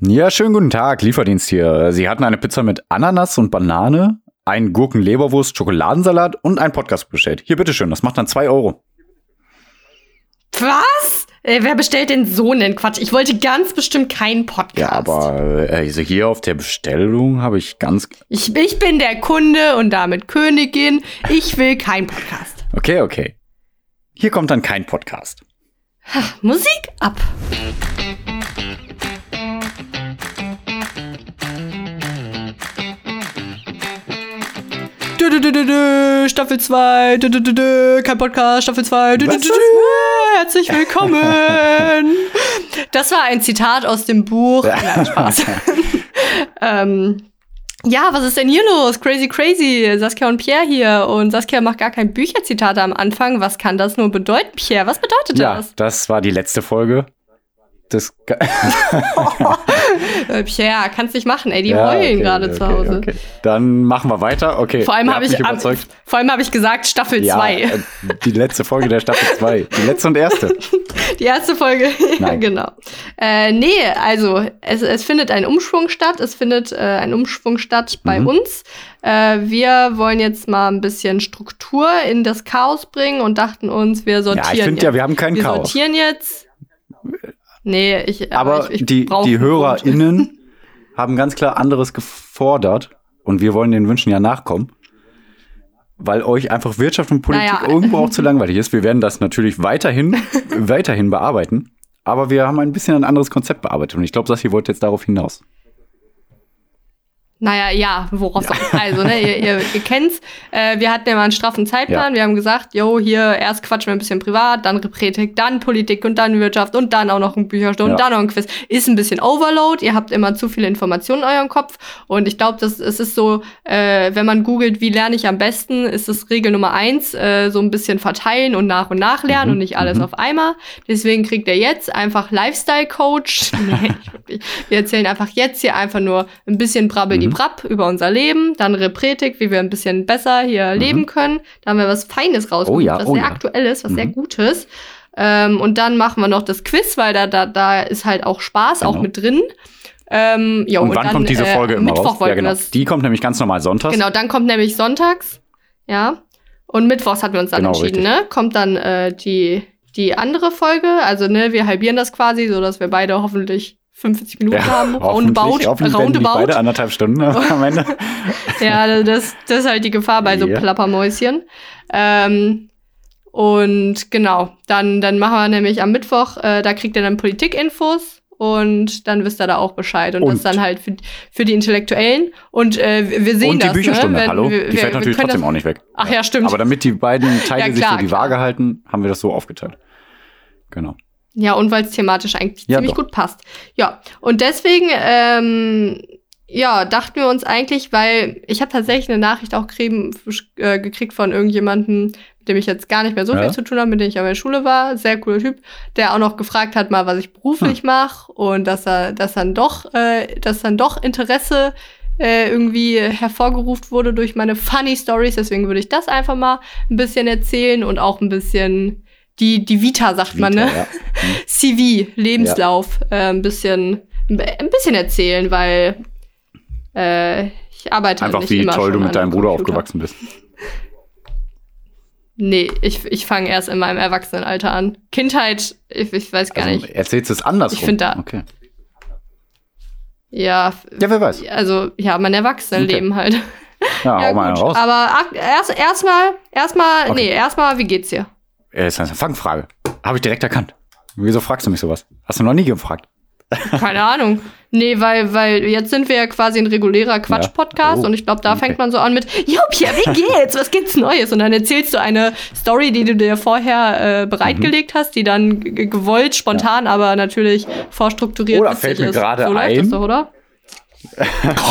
Ja, schönen guten Tag, Lieferdienst hier. Sie hatten eine Pizza mit Ananas und Banane, einen Gurken-Leberwurst, Schokoladensalat und einen Podcast bestellt. Hier, bitteschön, das macht dann zwei Euro. Was? Äh, wer bestellt denn so einen Quatsch? Ich wollte ganz bestimmt keinen Podcast. Ja, aber äh, also hier auf der Bestellung habe ich ganz. Ich, ich bin der Kunde und damit Königin. Ich will keinen Podcast. Okay, okay. Hier kommt dann kein Podcast. Ha, Musik ab. Staffel 2, du, du, du, du, kein Podcast, Staffel 2, du, du, du, du, herzlich willkommen. Das war ein Zitat aus dem Buch. Ja, was ist denn hier los? Crazy, crazy. Saskia und Pierre hier. Und Saskia macht gar kein Bücherzitat am Anfang. Was kann das nur bedeuten, Pierre? Was bedeutet Ja, das? das war die letzte Folge. Das Pierre, kannst nicht machen, ey. Die Ja, heulen okay, gerade okay, zu Hause. Okay. Dann machen wir weiter. Okay. Vor allem habe ich, ab- vor allem habe ich gesagt Staffel Ja, 2. äh, die letzte Folge der Staffel 2. Die letzte und erste. Die erste Folge. ja, Nein. genau. Äh, nee, also es, es findet ein Umschwung statt. Es findet äh, ein Umschwung statt bei Mhm. uns. Äh, wir wollen jetzt mal ein bisschen Struktur in das Chaos bringen und dachten uns, wir sortieren Ja, ich finde ja, wir haben kein wir Chaos. sortieren jetzt. Nee, ich. Aber ich, ich die, die. HörerInnen haben ganz klar anderes gefordert und wir wollen den Wünschen ja nachkommen. Weil euch einfach Wirtschaft und Politik Naja. irgendwo auch zu langweilig ist. Wir werden das natürlich weiterhin, weiterhin bearbeiten. Aber wir haben ein bisschen ein anderes Konzept bearbeitet. Und ich glaube, hier wollte jetzt darauf hinaus. Naja, ja, worauf soll Also, ne, ihr, ihr, ihr kennt's. Äh, wir hatten ja mal einen straffen Zeitplan. Ja. Wir haben gesagt, jo, hier erst quatschen wir ein bisschen privat, dann Repretik, dann Politik und dann Wirtschaft und dann auch noch ein Bücherstunde und Ja. dann noch ein Quiz. Ist ein bisschen Overload. Ihr habt immer zu viele Informationen in eurem Kopf. Und ich glaube, das es ist so, äh, wenn man googelt, wie lerne ich am besten, ist es Regel Nummer eins, äh, so ein bisschen verteilen und nach und nach lernen Mhm, und nicht alles mhm. auf einmal. Deswegen kriegt ihr jetzt einfach Lifestyle-Coach. nee, nicht wirklich. Wir erzählen einfach jetzt hier einfach nur ein bisschen brabbel die Mhm. Über unser Leben, dann Repretik, wie wir ein bisschen besser hier leben können. Da haben wir was Feines rausgesucht, Oh ja, was oh sehr ja. aktuelles, was sehr Mhm. Gutes. Ähm, und dann machen wir noch das Quiz, weil da, da, da ist halt auch Spaß auch Genau. mit drin. Ähm, jo, und wann dann, kommt diese äh, Folge immer Mittwoch raus? Ja, genau. das Die kommt nämlich ganz normal sonntags. Genau, dann kommt nämlich sonntags, ja. Und mittwochs hatten wir uns dann Genau, entschieden, richtig. ne? Kommt dann äh, die, die andere Folge, also ne, wir halbieren das quasi, so dass wir beide hoffentlich 50 Minuten haben, roundabout, hoffentlich, die nicht beide roundabout. anderthalb Stunden am Ende. Ja, das, das ist halt die Gefahr bei so Ja. Plappermäuschen. Ähm, und genau, dann, dann machen wir nämlich am Mittwoch, äh, da kriegt ihr dann Politikinfos und dann wisst ihr da auch Bescheid. Und, das Und- dann halt für, für die Intellektuellen. Und äh, wir- wir sehen Und die das. Bücherstunde, ne? Wenn- hallo? wir- die wir- fällt wir natürlich können trotzdem das- auch nicht weg. Ach ja, stimmt. Aber damit die beiden Teile Ja, sich klar, so die klar. Waage halten, haben wir das so aufgeteilt. Genau. Ja, und weil es thematisch eigentlich Ja, ziemlich doch. gut passt. Ja, und deswegen, ähm, ja, dachten wir uns eigentlich, weil ich habe tatsächlich eine Nachricht auch kriegen, äh, gekriegt von irgendjemandem, mit dem ich jetzt gar nicht mehr so Ja. viel zu tun habe, mit dem ich an der Schule war, sehr cooler Typ, der auch noch gefragt hat, mal, was ich beruflich Hm. mache und dass er, dass dann doch, äh, dass dann doch Interesse äh, irgendwie hervorgerufen wurde durch meine Funny Stories. Deswegen würde ich das einfach mal ein bisschen erzählen und auch ein bisschen die, die Vita, sagt man, Vita, ne? ja. CV, Lebenslauf, äh, ein bisschen, ein bisschen erzählen, weil äh, ich arbeite Einfach nicht wie immer toll du mit deinem einem Bruder Computer. aufgewachsen bist. Nee, ich, ich fange erst in meinem Erwachsenenalter an. Kindheit, ich, ich weiß gar Also nicht. erzählst du es andersrum? Ich find da- Okay. Ja, Ja, wer weiß. also ja, mein Erwachsenenleben halt. Ja, Ja, hau mal raus. Aber ak- erst erstmal, erstmal, Okay. nee, erstmal, wie geht's dir? Ja, Das ist eine Fangfrage. Habe ich direkt erkannt. Wieso fragst du mich sowas? Hast du noch nie gefragt? Keine Ahnung. Nee, weil, weil jetzt sind wir ja quasi ein regulärer Quatsch-Podcast Oh, und ich glaube, da okay. fängt man so an mit, Jo, Pia, wie geht's? Was gibt's Neues? Und dann erzählst du eine Story, die du dir vorher äh, bereitgelegt Mhm. hast, die dann gewollt, spontan, aber natürlich vorstrukturiert Oder witzig fällt mir ist. gerade so ein- doch, oder?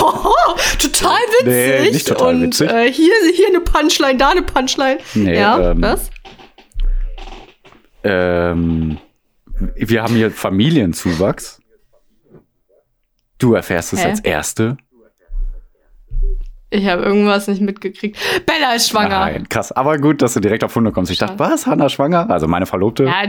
oh, total witzig. Nee, nicht total und, witzig. Äh, hier, hier eine Punchline, da eine Punchline. Nee, ja, ähm, was? Ähm, wir haben hier Familienzuwachs. Du erfährst es Hä? als Erste. Ich habe irgendwas nicht mitgekriegt. Bella ist schwanger. Nein, krass. Aber gut, dass du direkt auf Hunde kommst. Ich dachte, was? Hanna schwanger? Also meine Verlobte. Ja,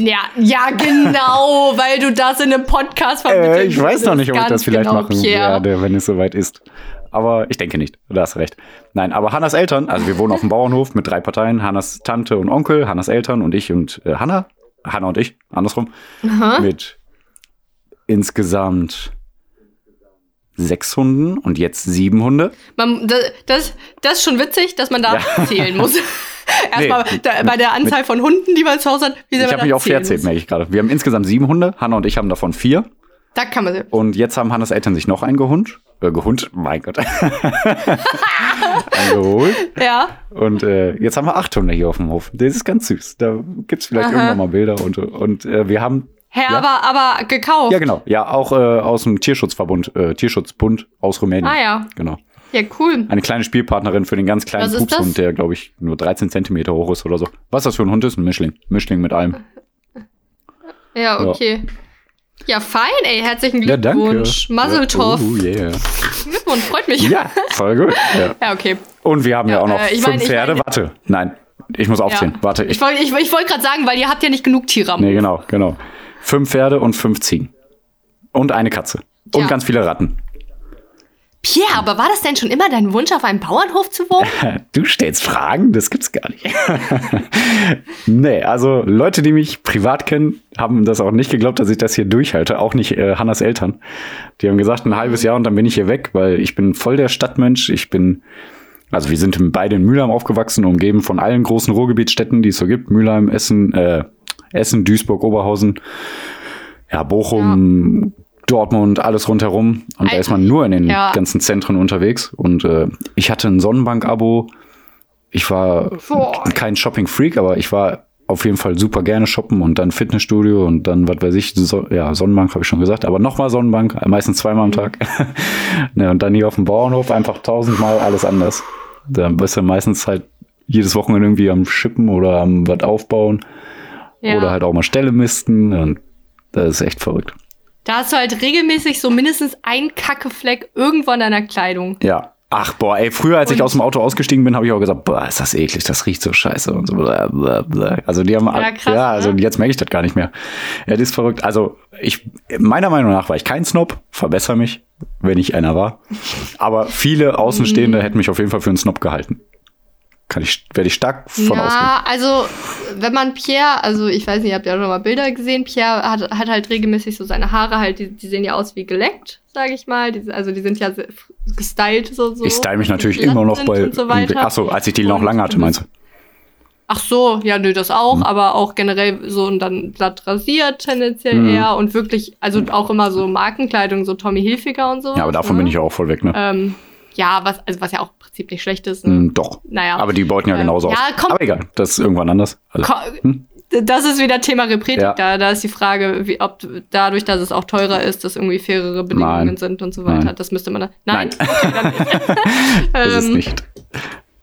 ja, ja, genau, weil du das in einem Podcast vermitteln äh, ich weiß noch nicht, ob ich das vielleicht genau, machen Pierre. werde, wenn es soweit ist. Aber ich denke nicht. Du hast recht. Nein, aber Hannas Eltern, also wir wohnen auf dem Bauernhof mit drei Parteien. Hannas Tante und Onkel, Hannas Eltern und ich und äh, Hanna. Hanna und ich, andersrum. Mit insgesamt sechs Hunden und jetzt sieben Hunde. Man, das, das, das ist schon witzig, dass man da zählen muss. Erstmal Nee, da, bei der Anzahl von Hunden, die man zu Hause hat, Ich habe mich auch verzählt, merke ich gerade. Wir haben insgesamt sieben Hunde. Hanna und ich haben davon vier. Da kann man sehen. Und jetzt haben Hannes Eltern sich noch einen gehund. Äh, gehund? Mein Gott. Eingeholt. Ja. Und äh, jetzt haben wir acht Hunde hier auf dem Hof. Das ist ganz süß. Da gibt's vielleicht Aha. irgendwann mal Bilder. Und, und äh, wir haben. Hä, Ja. aber, aber gekauft. Ja, genau. Ja, auch äh, aus dem Tierschutzverbund, äh, Tierschutzbund aus Rumänien. Ah ja. Genau. Ja, cool. Eine kleine Spielpartnerin für den ganz kleinen? Pupshund, der, glaube ich, nur 13 Zentimeter hoch ist oder so. Was das für ein Hund ist? Ein Mischling. Mischling mit allem. Ja, okay. Ja, fein, ey. Herzlichen Ja, danke. Glückwunsch. Mazeltov. Oh, yeah. Glückwunsch, freut mich. Ja, voll gut. Ja. Ja, okay. Und wir haben ja, Ja, auch noch äh, ich fünf mein, Pferde. mein- Warte, nein, ich muss aufzählen. Ja. Warte, ich, Ich wollte ich, ich wollt gerade sagen, weil ihr habt ja nicht genug Tiere am Nee, genau, genau. Fünf Pferde und fünf Ziegen. Und eine Katze. Und Ja. ganz viele Ratten. Pierre, aber war das denn schon immer dein Wunsch, auf einem Bauernhof zu wohnen? Du stellst Fragen? Das gibt's gar nicht. nee, also Leute, die mich privat kennen, haben das auch nicht geglaubt, dass ich das hier durchhalte. Auch nicht äh, Hannas Eltern. Die haben gesagt, ein halbes Jahr und dann bin ich hier weg, weil ich bin voll der Stadtmensch. Ich bin, also wir sind beide in Mülheim aufgewachsen, umgeben von allen großen Ruhrgebietsstädten, die es so gibt. Mülheim, Essen, äh, Essen, Duisburg, Oberhausen, ja, Bochum, Dortmund, alles rundherum. Und da Ein- ist man nur in den Ja. ganzen Zentren unterwegs. Und äh, ich hatte ein Sonnenbank-Abo. Ich war Boah. kein Shopping-Freak, aber ich war auf jeden Fall super gerne shoppen und dann Fitnessstudio und dann, was weiß ich, so, ja, Sonnenbank habe ich schon gesagt, aber nochmal Sonnenbank, meistens zweimal am Tag. ne, und dann hier auf dem Bauernhof einfach tausendmal alles anders. Da bist du meistens halt jedes Wochenende irgendwie am Schippen oder am was aufbauen Ja. oder halt auch mal Ställe misten und das ist echt verrückt. Da hast du halt regelmäßig so mindestens ein Kackefleck irgendwo an deiner Kleidung. Ja. Ach, boah, ey, früher, als ich Und- aus dem Auto ausgestiegen bin, habe ich auch gesagt, boah, ist das eklig, das riecht so scheiße und so. Bla, bla, bla. Also die haben Ja, krass, ja, also ne? jetzt merke ich das gar nicht mehr. Ja, das ist verrückt. Also ich, meiner Meinung nach war ich kein Snob, verbessere mich, wenn ich einer war. Aber viele Außenstehende Mhm. hätten mich auf jeden Fall für einen Snob gehalten. Kann ich, werde ich stark von ausgehen. Ja, also wenn man Pierre, also ich weiß nicht, ihr habt ja schon mal Bilder gesehen, Pierre hat, hat halt regelmäßig so seine Haare halt, die, die sehen ja aus wie geleckt, sage ich mal. Die, also die sind ja gestylt so. so Ich style mich natürlich immer noch bei. So weiter. ach so, als ich die noch lange hatte, meinst du? Ach so, ja, nö, das auch, Hm. aber auch generell so und dann glatt rasiert tendenziell Hm. eher und wirklich, also auch immer so Markenkleidung, so Tommy Hilfiger und so. Ja, aber davon bin ich ja auch voll weg, ne? Ähm, ja, was, also was ja auch im Prinzip nicht schlecht ist. Hm, doch. Naja. Aber die beuten ja Ähm, genauso ja, aus. komm. Aber egal, das ist irgendwann anders. Also, Ko- Das ist wieder Thema Repretik. Ja. Da, da ist die Frage, wie, ob dadurch, dass es auch teurer ist, dass irgendwie fairere Bedingungen Nein. sind und so weiter. Nein. Das müsste man. Da, nein. Nein. Okay, dann nicht. das ist Ähm, nicht.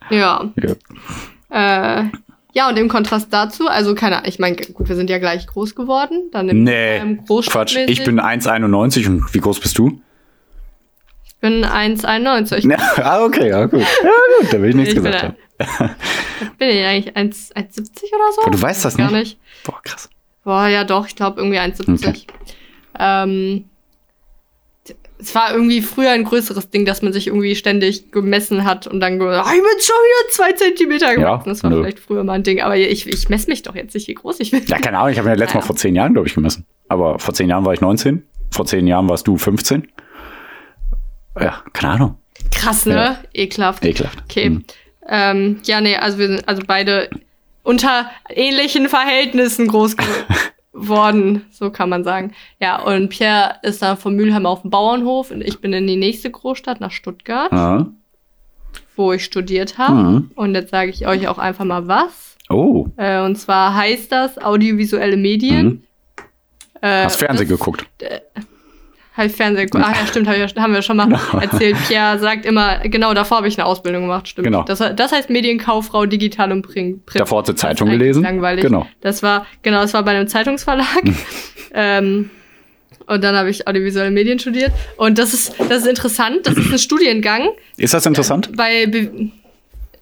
Ja. Ja. Äh, ja, und im Kontrast dazu, also keine Ahnung, ich meine, gut, wir sind ja gleich groß geworden. Dann im, Nee, ähm, Quatsch. Ich bin 1,91 und wie groß bist du? Ich bin 1,91. Ja, ah, okay, ja, gut. Ja, gut, da will ich nichts Ich bin gesagt haben. Bin ich eigentlich 1 1,70 oder so? Aber du weißt das Gar nicht? nicht. Boah, krass. Boah, ja doch, ich glaube irgendwie 1,70. Ähm, es war irgendwie früher ein größeres Ding, dass man sich irgendwie ständig gemessen hat und dann ah, ich bin schon wieder zwei Zentimeter gewachsen. das war nö. vielleicht früher mal ein Ding, aber ich, ich messe mich doch jetzt nicht, wie groß ich bin. Ja, keine Ahnung, ich habe mir letztes Mal Naja. vor zehn Jahren, glaube ich, gemessen. Aber vor zehn Jahren war ich 19. Vor zehn Jahren warst du 15. Ja, keine Ahnung. Krass, ne? Ja. Ekelhaft. Ekelhaft. Okay. Hm. Ähm, ja, nee, also wir sind also beide unter ähnlichen Verhältnissen groß geworden, so kann man sagen. Ja, und Pierre ist dann von Mülheim auf dem Bauernhof und ich bin in die nächste Großstadt nach Stuttgart, Ah. wo ich studiert habe. Mhm. Und jetzt sage ich euch auch einfach mal was. Oh, Äh, und zwar heißt das audiovisuelle Medien. Mhm. Äh, hast Fernsehen das- geguckt. Hab ich Fernsehen geguckt. Ach ja, stimmt, hab ich, haben wir schon mal erzählt. Pierre sagt immer, genau, davor habe ich eine Ausbildung gemacht, stimmt. Genau. Das, das heißt Medienkauffrau, digital und Print. Davor hat sie Zeitung gelesen. Langweilig. Genau. Das war, genau, das war bei einem Zeitungsverlag. ähm, und dann habe ich audiovisuelle Medien studiert. Und das ist, das ist interessant. Das ist ein Studiengang. Ist das interessant? Bei,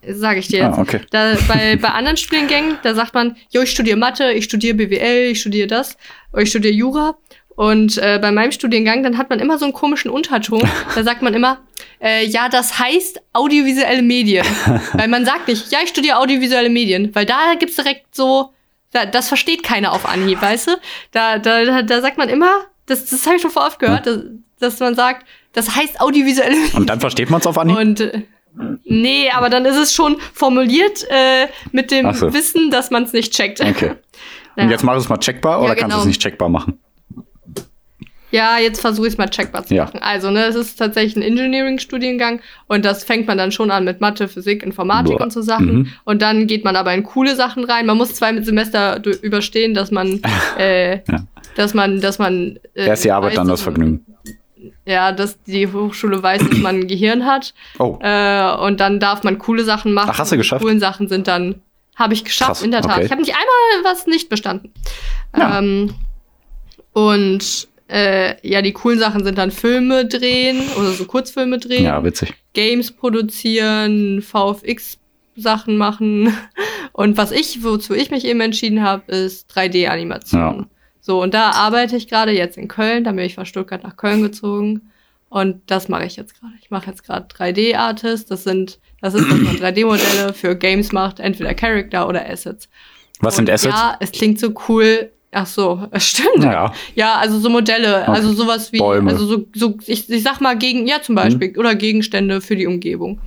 sage ich dir jetzt. Ah, okay. Da, bei, bei anderen Studiengängen, da sagt man, jo, ich studiere Mathe, ich studiere BWL, ich studiere das, ich studiere Jura. Und äh, bei meinem Studiengang, dann hat man immer so einen komischen Unterton. Da sagt man immer, äh, ja, das heißt audiovisuelle Medien. weil man sagt nicht, ja, ich studiere audiovisuelle Medien. Weil da gibt's direkt so, da, das versteht keiner auf Anhieb, weißt du? Da, da, da sagt man immer, das, das habe ich schon vor oft gehört, dass, dass man sagt, das heißt audiovisuelle Medien. Und dann versteht man es auf Anhieb? Und äh, nee, aber dann ist es schon formuliert äh, mit dem so. Wissen, dass man es nicht checkt. Okay. Und Ja. jetzt mach es mal checkbar oder Ja, kannst du genau. es nicht checkbar machen? Ja, jetzt versuche ich es mal checkbar zu Ja. machen. Also, ne, es ist tatsächlich ein Engineering-Studiengang und das fängt man dann schon an mit Mathe, Physik, Informatik Boah. und so Sachen. Mhm. Und dann geht man aber in coole Sachen rein. Man muss zwei Semester überstehen, dass man, äh, Ja. dass man, dass man. Äh, Erst die Arbeit, dann das Vergnügen. Ja, dass die Hochschule weiß, dass man ein Gehirn hat. Oh, Äh, und dann darf man coole Sachen machen. Ach, hast du geschafft? Die coolen Sachen sind dann, habe ich geschafft, Krass, in der Tat. okay. Ich habe nicht einmal was nicht bestanden. Ja. Ähm, und äh, ja, die coolen Sachen sind dann Filme drehen oder so Kurzfilme drehen, ja, witzig. Games produzieren, VFX-Sachen machen. Und was ich, wozu ich mich eben entschieden habe, ist 3D-Animation. Ja. So, und da arbeite ich gerade jetzt in Köln, da bin ich von Stuttgart nach Köln gezogen. Und das mache ich jetzt gerade. Ich mache jetzt gerade 3D-Artist. Das sind, das ist, dass man 3D-Modelle für Games macht, entweder Charakter oder Assets. Was Und sind Assets? Ja, es klingt so cool. Ach so, es stimmt. Ja. Ja, also so Modelle, also sowas wie, Bäume. Mhm. also so, so ich, ich sag mal gegen, ja zum Beispiel, oder Gegenstände für die Umgebung.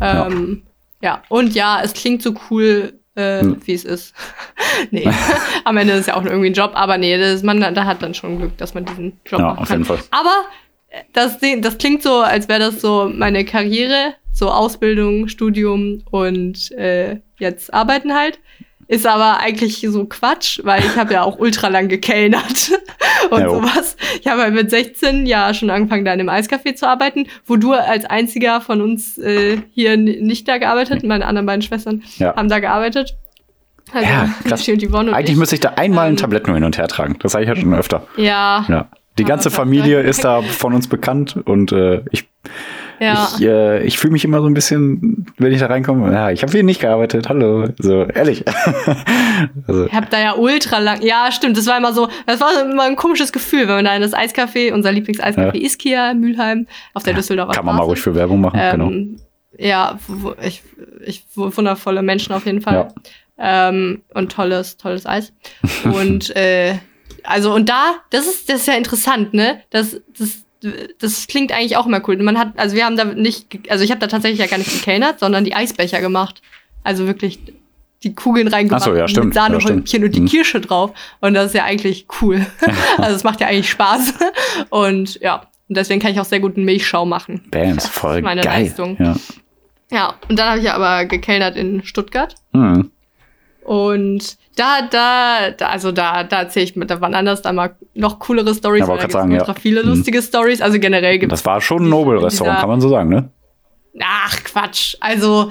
Ähm, ja. und ja, es klingt so cool, äh, Hm. wie es ist. nee, am Ende ist es ja auch irgendwie ein Job, aber nee, das, man, da hat dann schon Glück, dass man diesen Job Ja, machen auf jeden Fall. Aber äh, das, das klingt so, als wäre das so meine Karriere, so Ausbildung, Studium und äh, jetzt arbeiten halt. Ist aber eigentlich so Quatsch, weil ich habe ja auch ultra lang gekellnert und Ja, sowas. Ich habe halt mit 16 ja schon angefangen, da in einem Eiscafé zu arbeiten, wo du als einziger von uns äh, hier nicht da gearbeitet, meine anderen beiden Schwestern Ja. haben da gearbeitet. Also, Ja, krass. Michi und Yvonne und Eigentlich ich. müsste ich da einmal ein Ähm, Tablett nur hin und her tragen. Das habe ich ja schon öfter. Ja, Ja. Die ganze das- Familie ist da von uns bekannt und äh, ich, ja. ich, äh, ich fühle mich immer so ein bisschen, wenn ich da reinkomme, ja, ich habe hier nicht gearbeitet, hallo. So, ehrlich. also, Ich hab da ja ultra lang. Ja, stimmt. Das war immer so, das war immer ein komisches Gefühl, wenn man da in das Eiscafé, unser Lieblingseiscafé Ja. Ischia in Mülheim, auf der Düsseldorfer kann man mal Straße. ruhig für Werbung machen, genau. ähm, Ja, w- ich, ich, wundervolle Menschen auf jeden Fall. Ja. Ähm, und tolles, tolles Eis. Und äh, also und da, das ist, das ist ja interessant, ne? Das, das, das klingt eigentlich auch immer cool. Man hat, also wir haben da nicht, also ich habe da tatsächlich ja gar nicht gekellnert, sondern die Eisbecher gemacht. Also wirklich die Kugeln reingemacht Ach so, ja, stimmt. mit Sahnehäubchen Ja, und die stimmt. Kirsche drauf. Und das ist ja eigentlich cool. also es macht ja eigentlich Spaß. Und ja, und deswegen kann ich auch sehr gut einen Milchschau machen. Bams, voll meine geil. Leistung. Ja. Ja, und dann habe ich aber gekellnert in Stuttgart. Hm. Und da, da, da also da, da erzähle ich mit, da waren anders da mal noch coolere Stories, Ja, wollte da sagen, ultra ja. viele Mhm. lustige Stories. Also generell gibt Das war schon ein Nobel-Restaurant, kann man so sagen, ne? Ach, Quatsch. Also,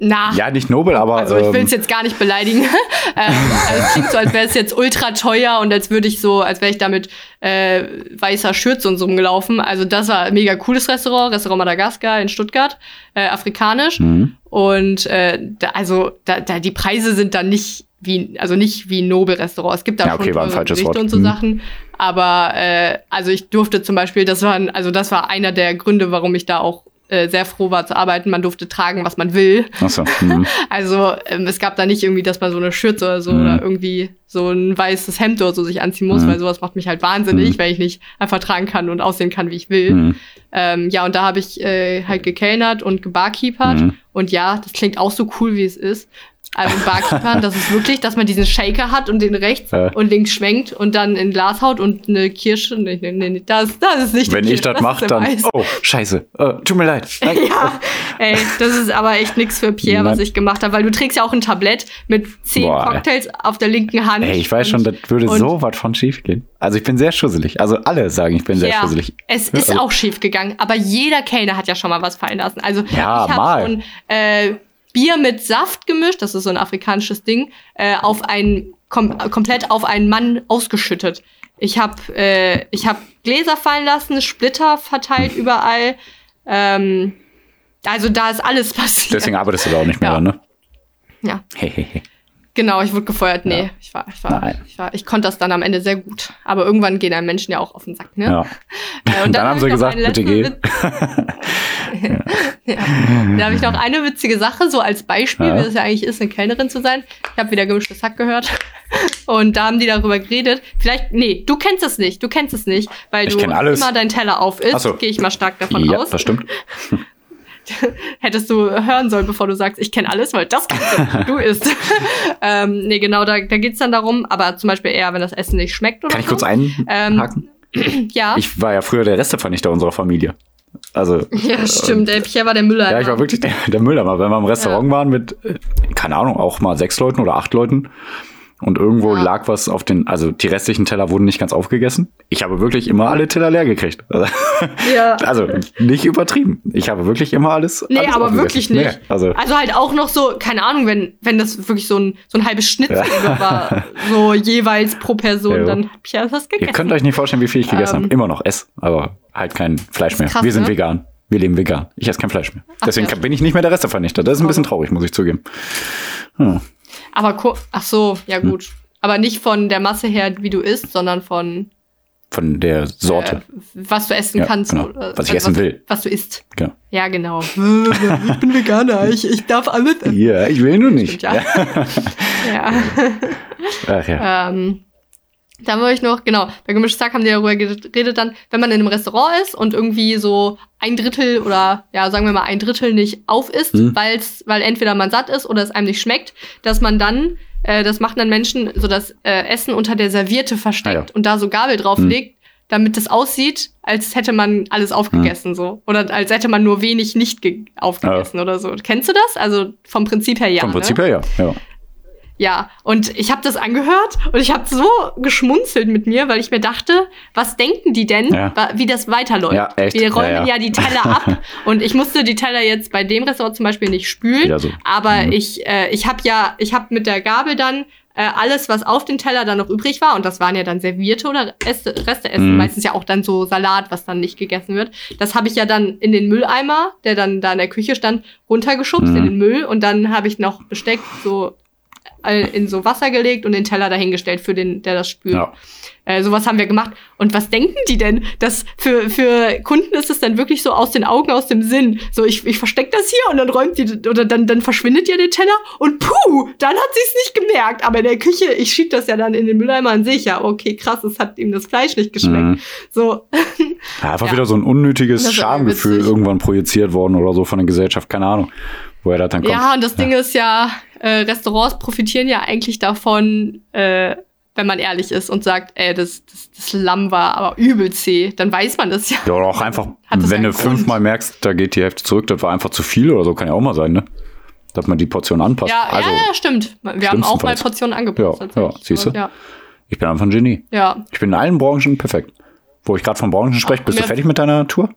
na. Ja, nicht Nobel, aber. Also ich will ähm, es jetzt gar nicht beleidigen. ähm, also es klingt so, als wäre es jetzt ultra teuer und als würde ich so, als wäre ich da mit äh, weißer Schürze und so rumgelaufen. Also das war ein mega cooles Restaurant, Restaurant Madagaskar in Stuttgart, äh, afrikanisch. Mhm. Und äh, da, also da, da die Preise sind dann nicht wie, also nicht wie ein Nobel-Restaurant. Es gibt da Ja, okay, schon Gerichte Wort. und so Mhm. Sachen. Aber äh, also ich durfte zum Beispiel, das war, ein- also das war einer der Gründe, warum ich da auch äh, sehr froh war zu arbeiten. Man durfte tragen, was man will. Achso. Mhm. Also ähm, es gab da nicht irgendwie, dass man so eine Schürze oder so Mhm. oder irgendwie so ein weißes Hemd oder so sich anziehen muss, Mhm. weil sowas macht mich halt wahnsinnig, Mhm. weil ich nicht einfach tragen kann und aussehen kann, wie ich will. Mhm. Ähm, ja, und da habe ich äh, halt gekellnert und gebarkeepert. Mhm. Und ja, das klingt auch so cool, wie es ist. Also Barkeepern, das ist wirklich, dass man diesen Shaker hat und den rechts Ja. und links schwenkt und dann in Glas haut und eine Kirsche. Nee, nee, nee, nee, das, das ist nicht die Wenn ich Kirsche, das mache, dann. Eis. Oh, scheiße. Äh, tut mir leid. Nein. Ja, ey, das ist aber echt nix für Pierre, was Nein. ich gemacht habe, weil du trägst ja auch ein Tablett mit zehn Boah. Cocktails auf der linken Hand. Ey, ich weiß schon, Und- das würde so was von schief gehen. Also ich bin sehr schusselig. Also alle sagen, ich bin sehr ja, schusselig. es ist Also- auch schief gegangen, aber jeder Kellner hat ja schon mal was fallen lassen. Also Ja, ich mal. habe schon äh, Bier mit Saft gemischt, das ist so ein afrikanisches Ding, äh, auf einen kom komplett auf einen Mann ausgeschüttet. Ich habe äh, ich hab Gläser fallen lassen, Splitter verteilt überall. Ähm, also da ist alles passiert. Deswegen arbeitest du da auch nicht mehr, Ja. ne? Ja, Hehehe. Genau, ich wurde gefeuert. Nee, Ja. ich war, ich war, Nein. ich war, ich konnte das dann am Ende sehr gut. Aber irgendwann gehen einem Menschen ja auch auf den Sack, ne? ja. Äh, Und dann haben hab sie gesagt, bitte geh. Ja. Da habe ich noch eine witzige Sache, so als Beispiel, wie das ja eigentlich ist, eine Kellnerin zu sein. Ich habe wieder gemischtes Hack gehört. Und da haben die darüber geredet. Vielleicht, nee, du kennst es nicht, du kennst es nicht, weil Ich du immer deinen Teller auf isst, so. gehe ich mal stark davon ja, aus. das stimmt. Hättest du hören sollen, bevor du sagst, ich kenne alles, weil das kannst du, isst. ähm, nee, genau, da, da geht's dann darum, aber zum Beispiel eher, wenn das Essen nicht schmeckt oder Kann ich so. kurz einhaken? Ja, Ich war ja früher der Restevernichter unserer Familie. Also, ja, stimmt. Der Pierre war der Müller. ja, ich war wirklich der, der Mülleimer. Wenn wir im Restaurant waren mit, äh, keine Ahnung, auch mal sechs Leuten oder acht Leuten und irgendwo Ja. lag was auf den, also die restlichen Teller wurden nicht ganz aufgegessen. Ich habe wirklich immer alle Teller leer gekriegt. ja. Also nicht übertrieben. Ich habe wirklich immer alles. Nee, alles aber wirklich nicht. Nee, also, Also halt auch noch so, keine Ahnung, wenn, wenn das wirklich so ein, so ein halbes Schnitzel Ja. war, so jeweils pro Person, Ja. dann hab ich ja ihr gegessen. könnt euch nicht vorstellen, wie viel ich gegessen Ähm, habe. Immer noch ess, aber halt kein Fleisch mehr. krass, Wir sind ne? vegan. Wir leben vegan. Ich esse kein Fleisch mehr. Deswegen ja. bin ich nicht mehr der Restevernichter. Das ist ein bisschen Oh. traurig, muss ich zugeben. Hm. Aber ach so, ja gut. Aber nicht von der Masse her, wie du isst, sondern von Von der Sorte. äh, was du essen Ja, kannst. genau. oder- Was ich essen will. Was du isst. Genau. Ja, genau. ich bin Veganer, ich, ich darf alles essen. Ja, ich will nur nicht. Stimmt, ja. ja. Ach ja. Ähm, dann wollte ich noch, genau, bei Gemischtes Hack haben die darüber geredet dann, wenn man in einem Restaurant ist und irgendwie so ein Drittel oder ja, sagen wir mal ein Drittel nicht auf isst, Mhm. weil's, weil entweder man satt ist oder es einem nicht schmeckt, dass man dann, äh, das machen dann Menschen, so das äh, Essen unter der Serviette versteckt Ah ja. und da so Gabel drauflegt, damit es aussieht, als hätte man alles aufgegessen so. Oder als hätte man nur wenig nicht ge- aufgegessen oder so. Kennst du das? Also vom Prinzip her ja. Vom ne? Prinzip her ja. ja. Ja, und ich habe das angehört und ich habe so geschmunzelt mit mir, weil ich mir dachte, was denken die denn, Ja. wie das weiterläuft? Ja, echt. Wir räumen Ja, ja, ja. die Teller ab und ich musste die Teller jetzt bei dem Restaurant zum Beispiel nicht spülen, so. aber Mhm. ich, äh, ich habe ja, ich habe mit der Gabel dann äh, alles, was auf dem Teller dann noch übrig war, und das waren ja dann Servierte oder Reste, Resteessen, Mhm. meistens ja auch dann so Salat, was dann nicht gegessen wird. Das habe ich ja dann in den Mülleimer, der dann da in der Küche stand, runtergeschubst Mhm. in den Müll und dann habe ich noch Besteck so in so Wasser gelegt und den Teller dahingestellt für den, der das spült. Ja. Äh, sowas haben wir gemacht. Und was denken die denn? Das für, für Kunden ist es dann wirklich so aus den Augen, aus dem Sinn. So, ich, ich versteck das hier und dann räumt die, oder dann, dann verschwindet ja der Teller und puh, dann hat sie es nicht gemerkt. Aber in der Küche, ich schieb das ja dann in den Mülleimer und sehe ich ja, okay, krass, es hat ihm das Fleisch nicht geschmeckt. Mhm. So, Ja, einfach Ja. wieder so ein unnötiges Schamgefühl irgendwann projiziert worden oder so von der Gesellschaft. Keine Ahnung, woher das dann kommt. Ja, und das Ding ist ja, äh, Restaurants profitieren ja eigentlich davon, äh, wenn man ehrlich ist und sagt, ey, das, das, das Lamm war aber übel zäh, dann weiß man das ja. Ja, oder auch einfach, wenn du fünfmal merkst, da geht die Hälfte zurück, das war einfach zu viel oder so, kann ja auch mal sein, ne? Dass man die Portion anpasst. Ja, also, ja, ja, stimmt. Wir haben auch mal. Portionen angepasst. Ja, ja, siehst du? Ja, ich bin einfach ein Genie. ja. Ich bin in allen Branchen perfekt. Wo ich gerade von Branchen spreche, bist du fertig mit deiner Tour?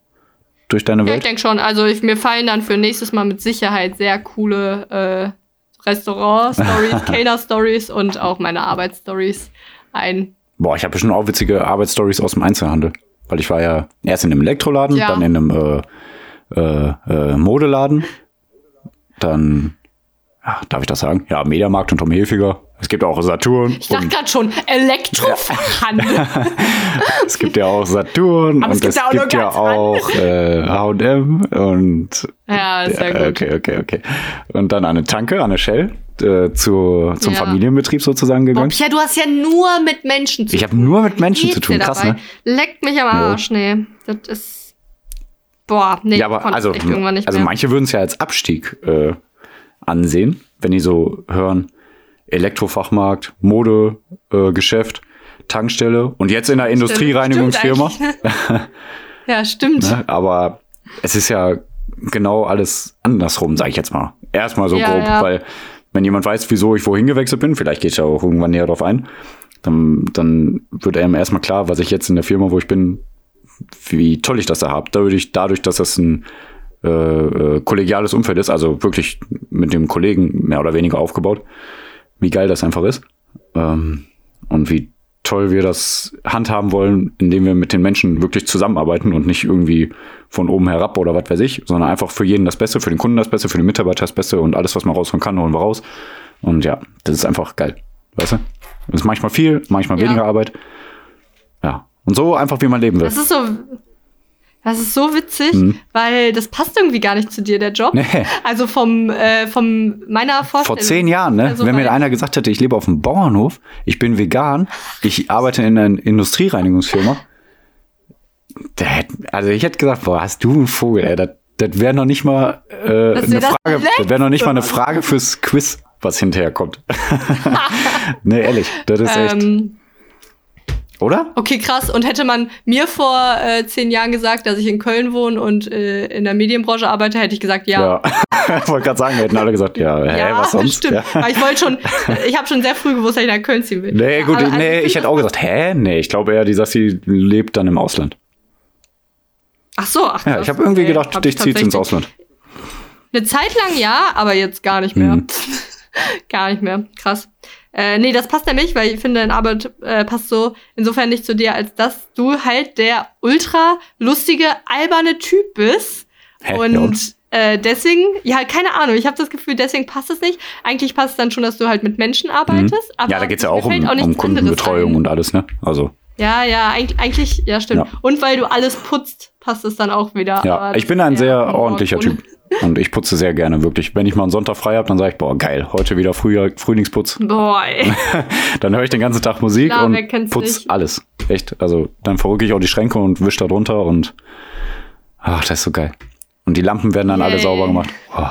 Durch deine ja ich Welt? denke schon. Also ich, mir fallen dann für nächstes Mal mit Sicherheit sehr coole äh, Restaurant-Stories, Kellner-Stories und auch meine Arbeitsstories ein. Boah, ich habe bestimmt auch witzige Arbeitsstories aus dem Einzelhandel. Weil ich war ja erst in einem Elektroladen, Ja. dann in einem äh, äh, äh, Modeladen, dann, ja, darf ich das sagen? Ja, Mediamarkt und Tom Hilfiger. Es gibt auch Saturn. Ich dachte gerade schon, Elektrofachhandel. es gibt ja auch Saturn Aber es und gibt es ja auch gibt ja auch äh, H&M und ja, ja äh, gut. okay, okay, okay. Und dann eine Tanke, eine Shell äh, zu, zum Ja. Familienbetrieb sozusagen gegangen. Pia, du hast ja nur mit Menschen zu Ich habe nur mit Menschen zu tun, krass, dabei? ne? Leckt mich am Arsch, nee. Das ist. Boah, nee, Ja, aber konnte also, echt irgendwann nicht also manche würden es ja als Abstieg äh, ansehen, wenn die so hören, Elektrofachmarkt, Mode, äh, Geschäft, Tankstelle und jetzt in der Industriereinigungsfirma. Stimmt ja, stimmt. Ne? Aber es ist ja genau alles andersrum, sage ich jetzt mal. Erstmal so Ja, grob, ja. weil wenn jemand weiß, wieso ich wohin gewechselt bin, vielleicht geht ja auch irgendwann näher drauf ein, dann, dann wird einem erstmal klar, was ich jetzt in der Firma, wo ich bin, wie toll ich das da habe. Dadurch, dadurch, dass das ein äh, äh, kollegiales Umfeld ist, also wirklich mit dem Kollegen mehr oder weniger aufgebaut, wie geil das einfach ist. Ähm, und wie toll wir das handhaben wollen, indem wir mit den Menschen wirklich zusammenarbeiten und nicht irgendwie von oben herab oder was weiß ich, sondern einfach für jeden das Beste, für den Kunden das Beste, für den Mitarbeiter das Beste und alles, was man rausholen kann, holen wir raus. Und ja, das ist einfach geil. Weißt du? Das ist manchmal viel, manchmal Ja. weniger Arbeit. Ja. Und so einfach, wie man leben will. Das ist so. Das ist so witzig, weil das passt irgendwie gar nicht zu dir, der Job. Mhm. Nee. Also vom, äh, vom meiner Vorstellung. Vor zehn Jahren, ne? Also Wenn mir einer gesagt hätte, ich lebe auf dem Bauernhof, ich bin vegan, ich arbeite in einer Industriereinigungsfirma, der hätte, also ich hätte gesagt, boah, hast du einen Vogel, ey, das, das wäre noch nicht mal äh, eine das Frage, das wäre noch nicht mal eine. Frage fürs Quiz, was hinterher kommt. nee, ehrlich, das ist echt, Ähm, oder? okay, krass. Und hätte man mir vor äh, zehn Jahren gesagt, dass ich in Köln wohne und äh, in der Medienbranche arbeite, hätte ich gesagt, ja. Ja. ich wollte gerade sagen, wir hätten alle gesagt, ja, hä, Ja, was sonst? stimmt. Ja. Aber ich wollte schon, ich habe schon sehr früh gewusst, dass ich nach Köln ziehen will. Nee, gut, Aber also nee, ich hätte auch gesagt, hä? Nee, ich glaube eher, die Sassi lebt dann im Ausland. Ach so, ach Ja, ich habe irgendwie gedacht, Hab dich ich zieht's ins Ausland. Eine Zeit lang ja, aber jetzt gar nicht mehr. Mhm. gar nicht mehr. Krass. Äh, nee, das passt ja nicht, weil ich finde, deine Arbeit äh, passt so insofern nicht zu dir, als dass du halt der ultra lustige, alberne Typ bist. Hä? Und, und? Äh, deswegen, ja, keine Ahnung, ich habe das Gefühl, deswegen passt es nicht. Eigentlich passt es dann schon, dass du halt mit Menschen arbeitest. Aber Mhm. Ja, da geht's ja auch um, fällt um nichts Kundenbetreuung und alles, ne? Also, Ja, ja, eigentlich, ja, stimmt. Ja. Und weil du alles putzt, passt es dann auch wieder. ja, Aber ich bin ein sehr ja ordentlicher. Typ. Und ich putze sehr gerne, wirklich. Wenn ich mal einen Sonntag frei habe, dann sage ich, boah, geil, heute wieder Frühjahr, Frühlingsputz. Boah, ey. Dann höre ich den ganzen Tag Musik Klar, und putz nicht? alles. Echt. Also, dann verrücke ich auch die Schränke und wisch da drunter und ach, das ist so geil. Und die Lampen werden dann alle Yay. sauber gemacht. Oh.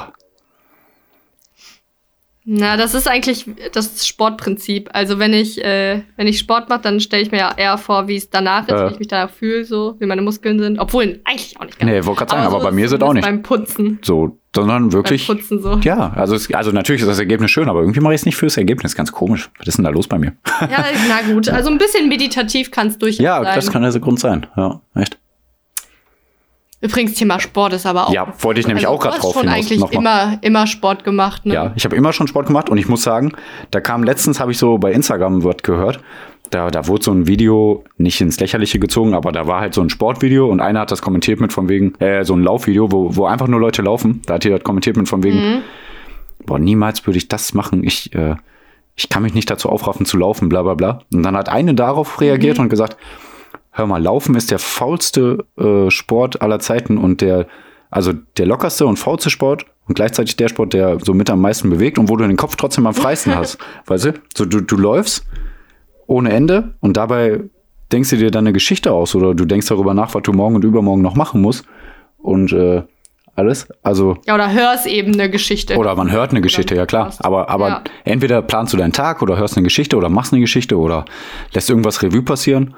Na, das ist eigentlich das Sportprinzip. Also wenn ich, äh, wenn ich Sport mache, dann stelle ich mir ja eher vor, wie es danach ist, Ja. wie ich mich danach fühle, so, wie meine Muskeln sind. Obwohl, eigentlich auch nicht ganz. Nee, wollte gerade sagen, aber so bei mir es auch nicht. Beim Putzen. So, sondern wirklich. Beim Putzen so. Ja, also, es, also natürlich ist das Ergebnis schön, aber irgendwie mache ich es nicht fürs Ergebnis. Ganz komisch. Was ist denn da los bei mir? Ja, na gut. Also ein bisschen meditativ kann es durchaus ja, sein. das kann der Grund sein. Ja, echt. Übrigens, Thema Sport ist aber auch. Ja, wollte ich nämlich also, auch hast drauf schon hinaus, eigentlich nochmal. immer, immer Sport gemacht, ne? Ja, ich habe immer schon Sport gemacht und ich muss sagen, da kam letztens, habe ich so bei Instagram was gehört, da, da wurde so ein Video nicht ins Lächerliche gezogen, aber da war halt so ein Sportvideo und einer hat das kommentiert mit von wegen, äh, so ein Laufvideo, wo, wo einfach nur Leute laufen. Da hat jeder kommentiert mit von wegen, Mhm. boah, niemals würde ich das machen. Ich, äh, ich kann mich nicht dazu aufraffen zu laufen, bla bla bla. Und dann hat eine darauf reagiert Mhm. und gesagt, hör mal, Laufen ist der faulste äh, Sport aller Zeiten und der, also der lockerste und faulste Sport und gleichzeitig der Sport, der so mit am meisten bewegt und wo du den Kopf trotzdem am freisten hast. Weißt du? So, du, du läufst ohne Ende und dabei denkst du dir dann eine Geschichte aus oder du denkst darüber nach, was du morgen und übermorgen noch machen musst und äh, alles. Also Ja, oder hörst eben eine Geschichte. oder man hört eine Geschichte, ja klar. Aber, aber Ja. entweder planst du deinen Tag oder hörst eine Geschichte oder machst eine Geschichte oder lässt irgendwas Revue passieren.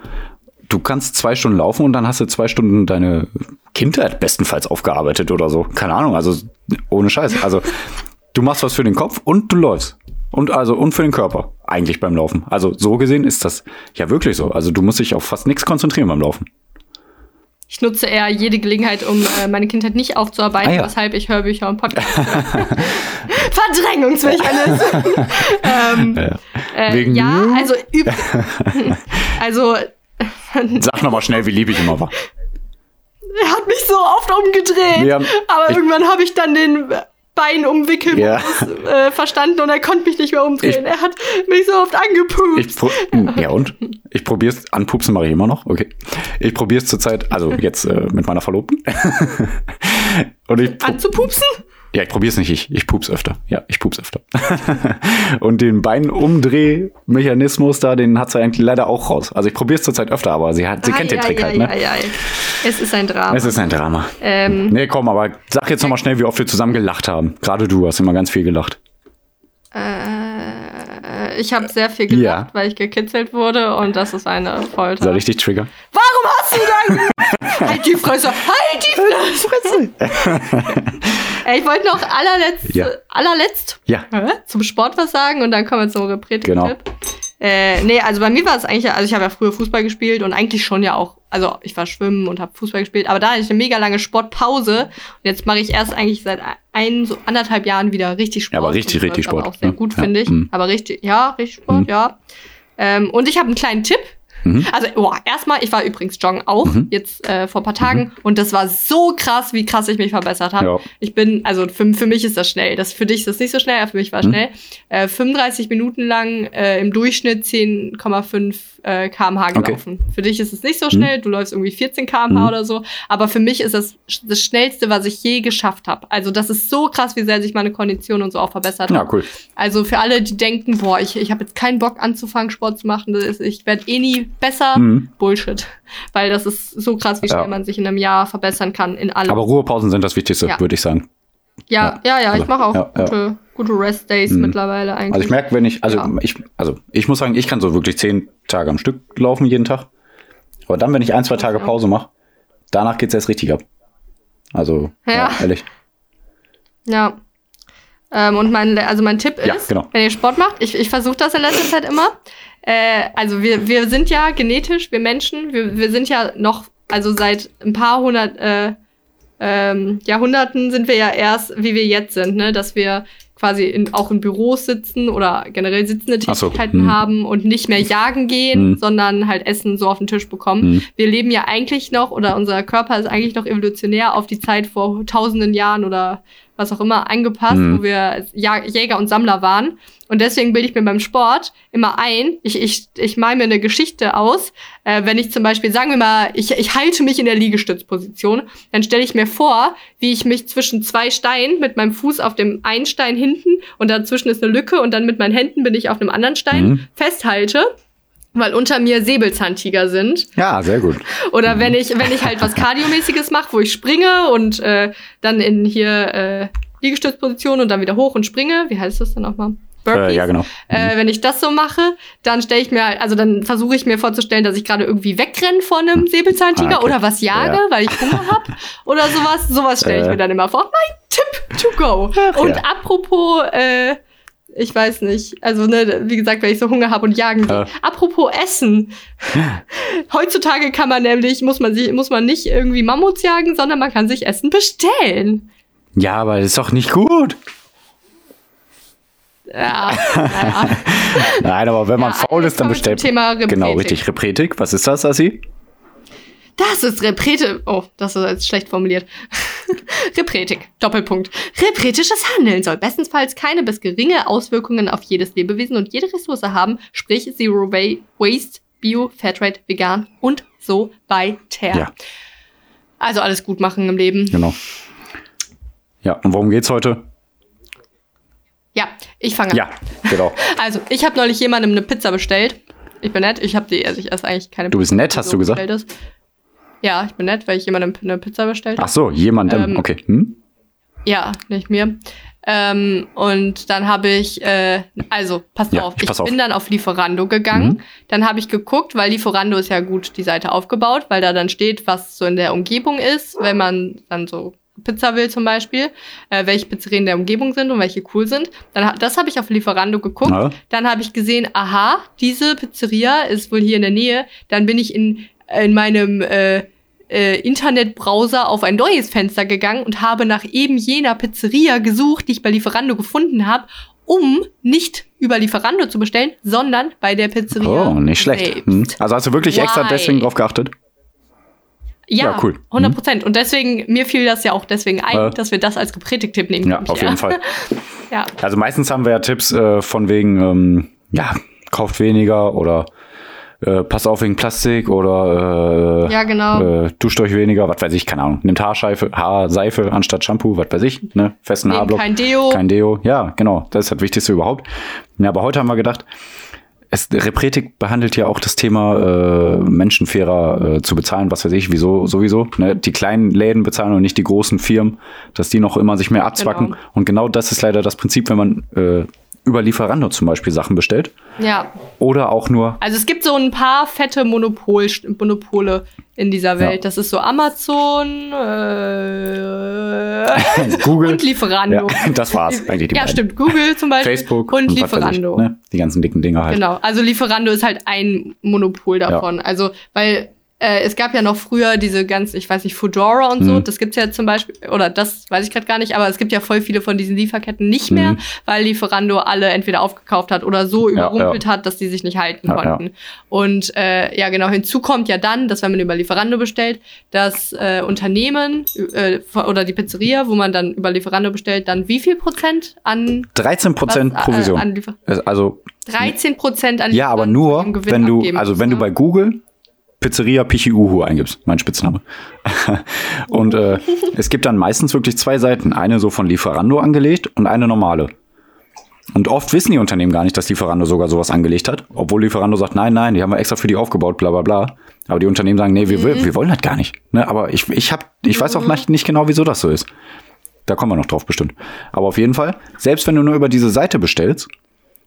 Du kannst zwei Stunden laufen und dann hast du zwei Stunden deine Kindheit bestenfalls aufgearbeitet oder so. Keine Ahnung, also ohne Scheiß. Also du machst was für den Kopf und du läufst. Und also und für den Körper eigentlich beim Laufen. Also so gesehen ist das ja wirklich so. Also du musst dich auf fast nichts konzentrieren beim Laufen. Ich nutze eher jede Gelegenheit, um äh, meine Kindheit nicht aufzuarbeiten, Ah, ja. weshalb ich Hörbücher und Podcasts höre. Verdrängungsmechanismus. ähm, Ja. äh, ja, you? also Sag noch mal schnell, wie lieb ich immer war. er hat mich so oft umgedreht. Ja, aber ich- irgendwann habe ich dann den Bein umwickeln Ja. äh, verstanden und er konnte mich nicht mehr umdrehen. Ich- er hat mich so oft angepupst. Ich pro ja und? Ich probier's, anpupsen mache ich immer noch, okay. Ich probier's zurzeit, also jetzt äh, mit meiner Verlobten. und ich Anzupupsen? Ja, ich probier's nicht, ich, ich pups öfter. Ja, ich pups öfter. und den Beinumdrehmechanismus da, den hat sie eigentlich leider auch raus. Also ich probier's zurzeit öfter, aber sie hat, sie kennt den Trick halt, ne? Es ist ein Drama. Es ist ein Drama. ähm, Nee, komm, aber sag jetzt noch mal schnell, wie oft wir zusammen gelacht haben. Gerade du hast immer ganz viel gelacht. äh, ich habe sehr viel gelacht, Ja. weil ich gekitzelt wurde und das ist eine Folter. Soll ich dich triggern? Warum hast du dann? halt die Fresse! Halt die Fresse! Ich wollte noch allerletzt, Ja. allerletzt Ja. Zum Sport was sagen und dann kommen wir zum Reprätik. Genau. Äh, nee, also bei mir war es eigentlich, also ich habe ja früher Fußball gespielt und eigentlich schon ja auch, also ich war schwimmen und habe Fußball gespielt, aber da hatte ich eine mega lange Sportpause und jetzt mache ich erst eigentlich seit ein, so anderthalb Jahren wieder richtig Sport. Ja, aber richtig, richtig Sport, Auch sehr ne? gut, Ja. finde ich. Mhm. Aber richtig, ja, richtig Sport, Mhm. ja. Ähm, und ich habe einen kleinen Tipp. Mhm. Also, boah, erstmal, ich war übrigens joggen auch, Mhm. jetzt äh, vor ein paar Tagen. Und das war so krass, wie krass ich mich verbessert habe. Ja. Ich bin, also für, für mich ist das schnell. Das, für dich ist das nicht so schnell, aber für mich war es Mhm. schnell. Äh, 35 Minuten lang äh, im Durchschnitt 10,5 äh, kmh Okay. gelaufen. Für dich ist es nicht so schnell, du läufst irgendwie 14 kmh Mhm. oder so. Aber für mich ist das das Schnellste, was ich je geschafft habe. Also das ist so krass, wie sehr sich meine Kondition und so auch verbessert hat. Ja, cool. Also für alle, die denken, boah, ich, ich habe jetzt keinen Bock anzufangen, Sport zu machen, ist, ich werde eh nie besser. Mhm. Bullshit. Weil das ist so krass, wie schnell Ja. man sich in einem Jahr verbessern kann in allem. Aber Ruhepausen sind das Wichtigste, Ja. würde ich sagen. ja, ja, ja, ich Also, mache auch ja, ja. gute, gute Rest-Days Mhm. mittlerweile eigentlich. Also ich merke, wenn ich, also Ja. ich, also ich muss sagen, ich kann so wirklich zehn Tage am Stück laufen jeden Tag. Aber dann, wenn ich ein, zwei Tage. Pause mache, danach geht's erst richtig ab. Also, ja, Ja. ehrlich. Ja. Ähm, und mein, also mein Tipp ist, Ja, genau. wenn ihr Sport macht, ich, ich versuche das in letzter Zeit immer. Äh, also wir, wir sind ja genetisch, wir Menschen, wir, wir sind ja noch, also seit ein paar hundert äh, ähm, Jahrhunderten sind wir ja erst, wie wir jetzt sind, ne? dass wir quasi in, auch in Büros sitzen oder generell sitzende Ach so, Tätigkeiten hm. haben und nicht mehr jagen gehen, Hm. sondern halt Essen so auf den Tisch bekommen. Hm. Wir leben ja eigentlich noch oder unser Körper ist eigentlich noch evolutionär auf die Zeit vor tausenden Jahren oder was auch immer angepasst, Mhm. wo wir Jäger und Sammler waren. Und deswegen bilde ich mir beim Sport immer ein, ich, ich, ich mal mir eine Geschichte aus, äh, wenn ich zum Beispiel, sagen wir mal, ich, ich halte mich in der Liegestützposition, dann stelle ich mir vor, wie ich mich zwischen zwei Steinen mit meinem Fuß auf dem einen Stein hinten und dazwischen ist eine Lücke und dann mit meinen Händen bin ich auf einem anderen Stein Mhm. festhalte, weil unter mir Säbelzahntiger sind. Ja, sehr gut. Oder wenn ich, wenn ich halt was Kardiomäßiges mache, wo ich springe und äh, dann in hier äh, Liegestützposition und dann wieder hoch und springe. Wie heißt das denn nochmal? Burpees. Äh, ja, genau. Äh, wenn ich das so mache, dann stelle ich mir, also dann versuche ich mir vorzustellen, dass ich gerade irgendwie wegrenne vor einem Säbelzahntiger Ah, okay. oder was jage, Ja. weil ich Hunger hab oder sowas. Sowas stelle ich Äh. mir dann immer vor. Mein Tipp to go. Ach, und ja. apropos, äh, ich weiß nicht, also ne, wie gesagt, wenn ich so Hunger habe und jagen gehe. Äh. Apropos Essen. Heutzutage kann man nämlich, muss man sich, muss man nicht irgendwie Mammuts jagen, sondern man kann sich Essen bestellen. Ja, aber das ist doch nicht gut. Ja, naja. Nein, aber wenn man Ja, faul ist, dann bestellt. Thema Repretik. Genau, richtig. Repretik. Was ist das, Assi? Das ist Reprete. Oh, das ist jetzt schlecht formuliert. Repretik. Doppelpunkt. Repretisches Handeln soll bestensfalls keine bis geringe Auswirkungen auf jedes Lebewesen und jede Ressource haben, sprich Zero Wa- Waste, Bio, Fairtrade, Vegan und so weiter. Ja, Also alles gut machen im Leben. genau. Ja, und worum geht's heute? Ja, ich fange an. Ja, genau. Also, ich habe neulich jemandem eine Pizza bestellt. Ich bin nett. Ich habe die, also ich esse eigentlich keine Du bist Pizza, nett, hast du gesagt? ist. Ja, ich bin nett, weil ich jemandem eine Pizza bestellt habe. Ach so, jemandem. Ähm, okay. Hm? Ja, nicht mir. Ähm, und dann habe ich, äh, also, pass Ja, auf, ich ich pass auf. bin dann auf Lieferando gegangen. Mhm. Dann habe ich geguckt, weil Lieferando ist ja gut die Seite aufgebaut, weil da dann steht, was so in der Umgebung ist, wenn man dann so Pizza will zum Beispiel, äh, welche Pizzerien in der Umgebung sind und welche cool sind. Dann, das habe ich auf Lieferando geguckt. Ja. Dann habe ich gesehen, aha, diese Pizzeria ist wohl hier in der Nähe. Dann bin ich in, in meinem äh, äh, Internetbrowser auf ein neues Fenster gegangen und habe nach eben jener Pizzeria gesucht, die ich bei Lieferando gefunden habe, um nicht über Lieferando zu bestellen, sondern bei der Pizzeria. Oh, nicht schlecht. Hm. Also hast du wirklich extra Why? deswegen drauf geachtet? Ja, Ja, cool. 100 Prozent. Und deswegen, mir fiel das ja auch deswegen ein, Äh. dass wir das als Gepredigt-Tipp nehmen Ja, auf jeden Fall. Ja. Also meistens haben wir ja Tipps äh, von wegen, ähm, ja, kauft weniger oder äh, passt auf wegen Plastik oder äh, Ja, genau. äh, duscht euch weniger, was weiß ich, keine Ahnung. Nehmt Haarseife, Haarseife anstatt Shampoo, was weiß ich, ne? Festen Nehmt Haarblock. kein Deo. Kein Deo, ja, genau. Das ist das Wichtigste überhaupt. Ja, aber heute haben wir gedacht, es, Repretik behandelt ja auch das Thema äh, menschenfairer äh, zu bezahlen, was weiß ich, wieso sowieso. Ne? Die kleinen Läden bezahlen und nicht die großen Firmen, dass die noch immer sich mehr abzwacken. Genau. Und genau das ist leider das Prinzip, wenn man äh, über Lieferando zum Beispiel Sachen bestellt. ja. Oder auch nur, Also es gibt so ein paar fette Monopol, Monopole in dieser Welt. Ja. Das ist so Amazon, äh, Google. und Lieferando. Ja, das war's eigentlich die ja, beiden. stimmt. Google zum Beispiel Facebook und was weiß ich, Lieferando. ne? Die ganzen dicken Dinger halt. Genau. Also Lieferando ist halt ein Monopol davon. Also, weil äh, es gab ja noch früher diese ganz, ich weiß nicht, Foodora und so. Mhm. Das gibt's ja zum Beispiel, oder das weiß ich gerade gar nicht, aber es gibt ja voll viele von diesen Lieferketten nicht mehr, Mhm. weil Lieferando alle entweder aufgekauft hat oder so Ja, überrumpelt hat, dass die sich nicht halten Ja, ja. konnten. Und äh, ja, genau, hinzu kommt ja dann, dass wenn man über Lieferando bestellt, dass äh, Unternehmen äh, oder die Pizzeria, wo man dann über Lieferando bestellt, dann wie viel Prozent an 13 Prozent äh, Provision. an Liefer also 13 Prozent an Ja, aber nur, wenn du, also wenn du bei Google Pizzeria Pichiuhu eingibst, mein Spitzname. und äh, es gibt dann meistens wirklich zwei Seiten. Eine so von Lieferando angelegt und eine normale. Und oft wissen die Unternehmen gar nicht, dass Lieferando sogar sowas angelegt hat. Obwohl Lieferando sagt, nein, nein, die haben wir extra für die aufgebaut, bla bla bla. Aber die Unternehmen sagen, nee, wir, Mhm. wir, wollen das gar nicht. Ne? Aber ich, ich, hab, ich weiß auch nicht, nicht genau, wieso das so ist. Da kommen wir noch drauf bestimmt. Aber auf jeden Fall, selbst wenn du nur über diese Seite bestellst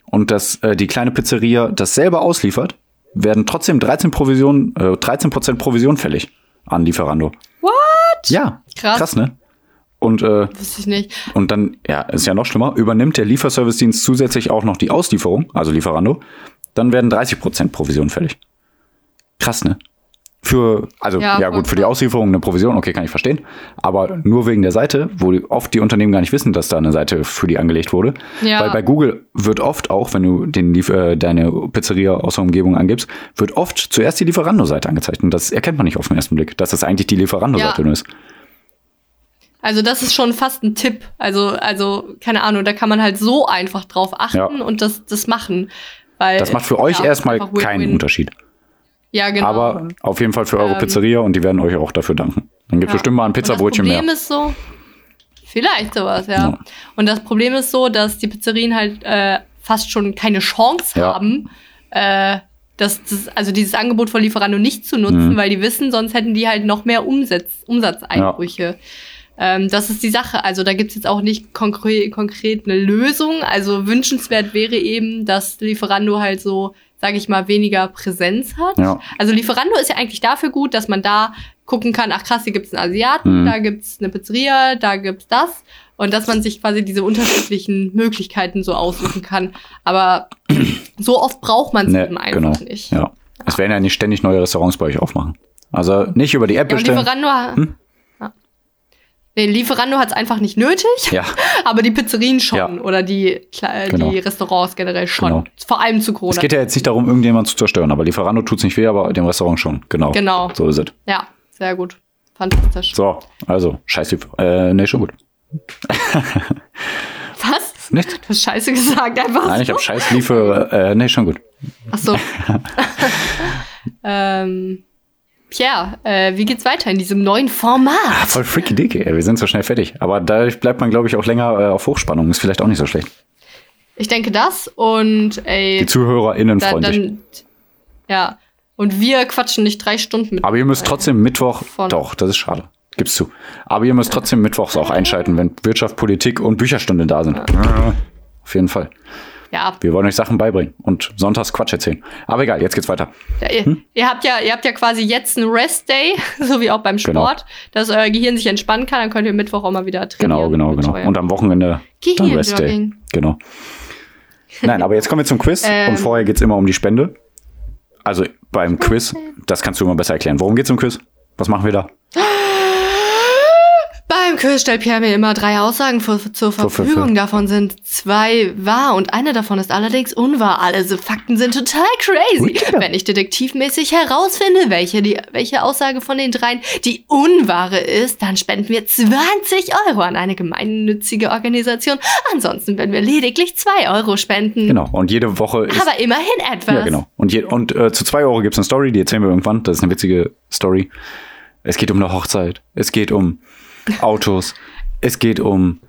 und das, äh, die kleine Pizzeria das selber ausliefert, werden trotzdem 13 Provision, äh, 13% Provision fällig an Lieferando. What? Ja, Krass. krass ne? Und, äh, Wusste ich nicht. und dann, ja, ist ja noch schlimmer, übernimmt der Lieferservice-Dienst zusätzlich auch noch die Auslieferung, also Lieferando, dann werden 30% Provision fällig. Krass, ne? Für, also ja, Ja, gut, für die. Auslieferung eine Provision, okay, kann ich verstehen. Aber nur wegen der Seite, wo die, oft die Unternehmen gar nicht wissen, dass da eine Seite für die angelegt wurde. Ja. Weil bei Google wird oft auch, wenn du den, äh, deine Pizzeria aus der Umgebung angibst, wird oft zuerst die Lieferando-Seite angezeigt. Und das erkennt man nicht auf den ersten Blick, dass das eigentlich die Lieferando-Seite Ja. nur ist. Also das ist schon fast ein Tipp. Also, also, keine Ahnung, da kann man halt so einfach drauf achten Ja. und das, das machen. Weil, Das macht für euch erstmal keinen Unterschied. Ja, genau. Aber auf jeden Fall für eure Ähm. Pizzeria und die werden euch auch dafür danken. Dann gibt es Ja. bestimmt mal ein Und das Pizzabrötchen Problem mehr. ist so, vielleicht sowas, ja. Ja. Und das Problem ist so, dass die Pizzerien halt äh, fast schon keine Chance Ja. haben, äh, das, das, also dieses Angebot von Lieferando nicht zu nutzen, Mhm. weil die wissen, sonst hätten die halt noch mehr Umsatz, Umsatzeinbrüche. Ähm, das ist die Sache. Also da gibt's jetzt auch nicht konkret, konkret eine Lösung. Also wünschenswert wäre eben, dass Lieferando halt so, sage ich mal, weniger Präsenz hat. Ja. Also Lieferando ist ja eigentlich dafür gut, dass man da gucken kann, ach krass, hier gibt's einen Asiaten, Mhm. da gibt's eine Pizzeria, da gibt's das. Und dass man sich quasi diese unterschiedlichen Möglichkeiten so aussuchen kann. Aber so oft braucht man es Nee, eben einfach genau. nicht. Ja. Es werden ja nicht ständig neue Restaurants bei euch aufmachen. Also nicht über die App Ja, bestellen. Lieferando, ja. Nee, Lieferando hat es einfach nicht nötig? Ja, aber die Pizzerien schon Ja. oder die, Kle- Genau. die Restaurants generell schon. Genau. Vor allem zu Corona. es geht ja jetzt nicht darum, irgendjemand zu zerstören, aber Lieferando tut's nicht weh, aber dem Restaurant schon. Genau. Genau. So ist es. Ja, sehr gut. Fantastisch. So, also, scheiß Liefer äh, nee, schon gut. Was? Nicht? Du hast Scheiße gesagt, einfach Nein, ich so. habe scheiß Liefer, äh, nee, schon gut. Ach so. ähm, Pierre, äh, wie geht's weiter in diesem neuen Format? Voll freaky dick, ey. Wir sind so schnell fertig. Aber dadurch bleibt man, glaube ich, auch länger äh, auf Hochspannung. Ist vielleicht auch nicht so schlecht. Ich denke das und ey, Die ZuhörerInnen da, freuen sich. dann, ja. Und wir quatschen nicht drei Stunden mit. Aber ihr müsst trotzdem Mittwoch, doch, das ist schade. Gib's zu. Aber ihr müsst trotzdem Mittwochs auch einschalten, wenn Wirtschaft, Politik und Bücherstunde da sind. Auf jeden Fall. Ja, Wir wollen euch Sachen beibringen und sonntags Quatsch erzählen. Aber egal, jetzt geht's weiter. Ja, ihr, Hm? ihr habt ja, ihr habt ja quasi jetzt einen Rest Day, so wie auch beim Genau. Sport, dass euer Gehirn sich entspannen kann, dann könnt ihr Mittwoch auch mal wieder trainieren. Genau, genau, genau. Und am Wochenende dann Rest Day. Gehirnjogging. Genau. Nein, aber jetzt kommen wir zum Quiz Ähm. und vorher geht's immer um die Spende. Also beim Quiz, das kannst du immer besser erklären. Worum geht's im Quiz? Was machen wir da? Beim Quiz stellt Pierre mir immer drei Aussagen vor, zur für- Verfügung. für. Davon sind zwei wahr und eine davon ist allerdings unwahr. Alle so Fakten sind total crazy. Ja. Wenn ich detektivmäßig herausfinde, welche, die, welche Aussage von den dreien die unwahre ist, dann spenden wir 20 Euro an eine gemeinnützige Organisation. Ansonsten werden wir lediglich zwei Euro spenden. Genau. Und jede Woche ist. Aber immerhin etwas. Ja, genau. Und, je, und äh, zu zwei Euro gibt's eine Story, die erzählen wir irgendwann. Das ist eine witzige Story. Es geht um eine Hochzeit. Es geht um Autos. es geht um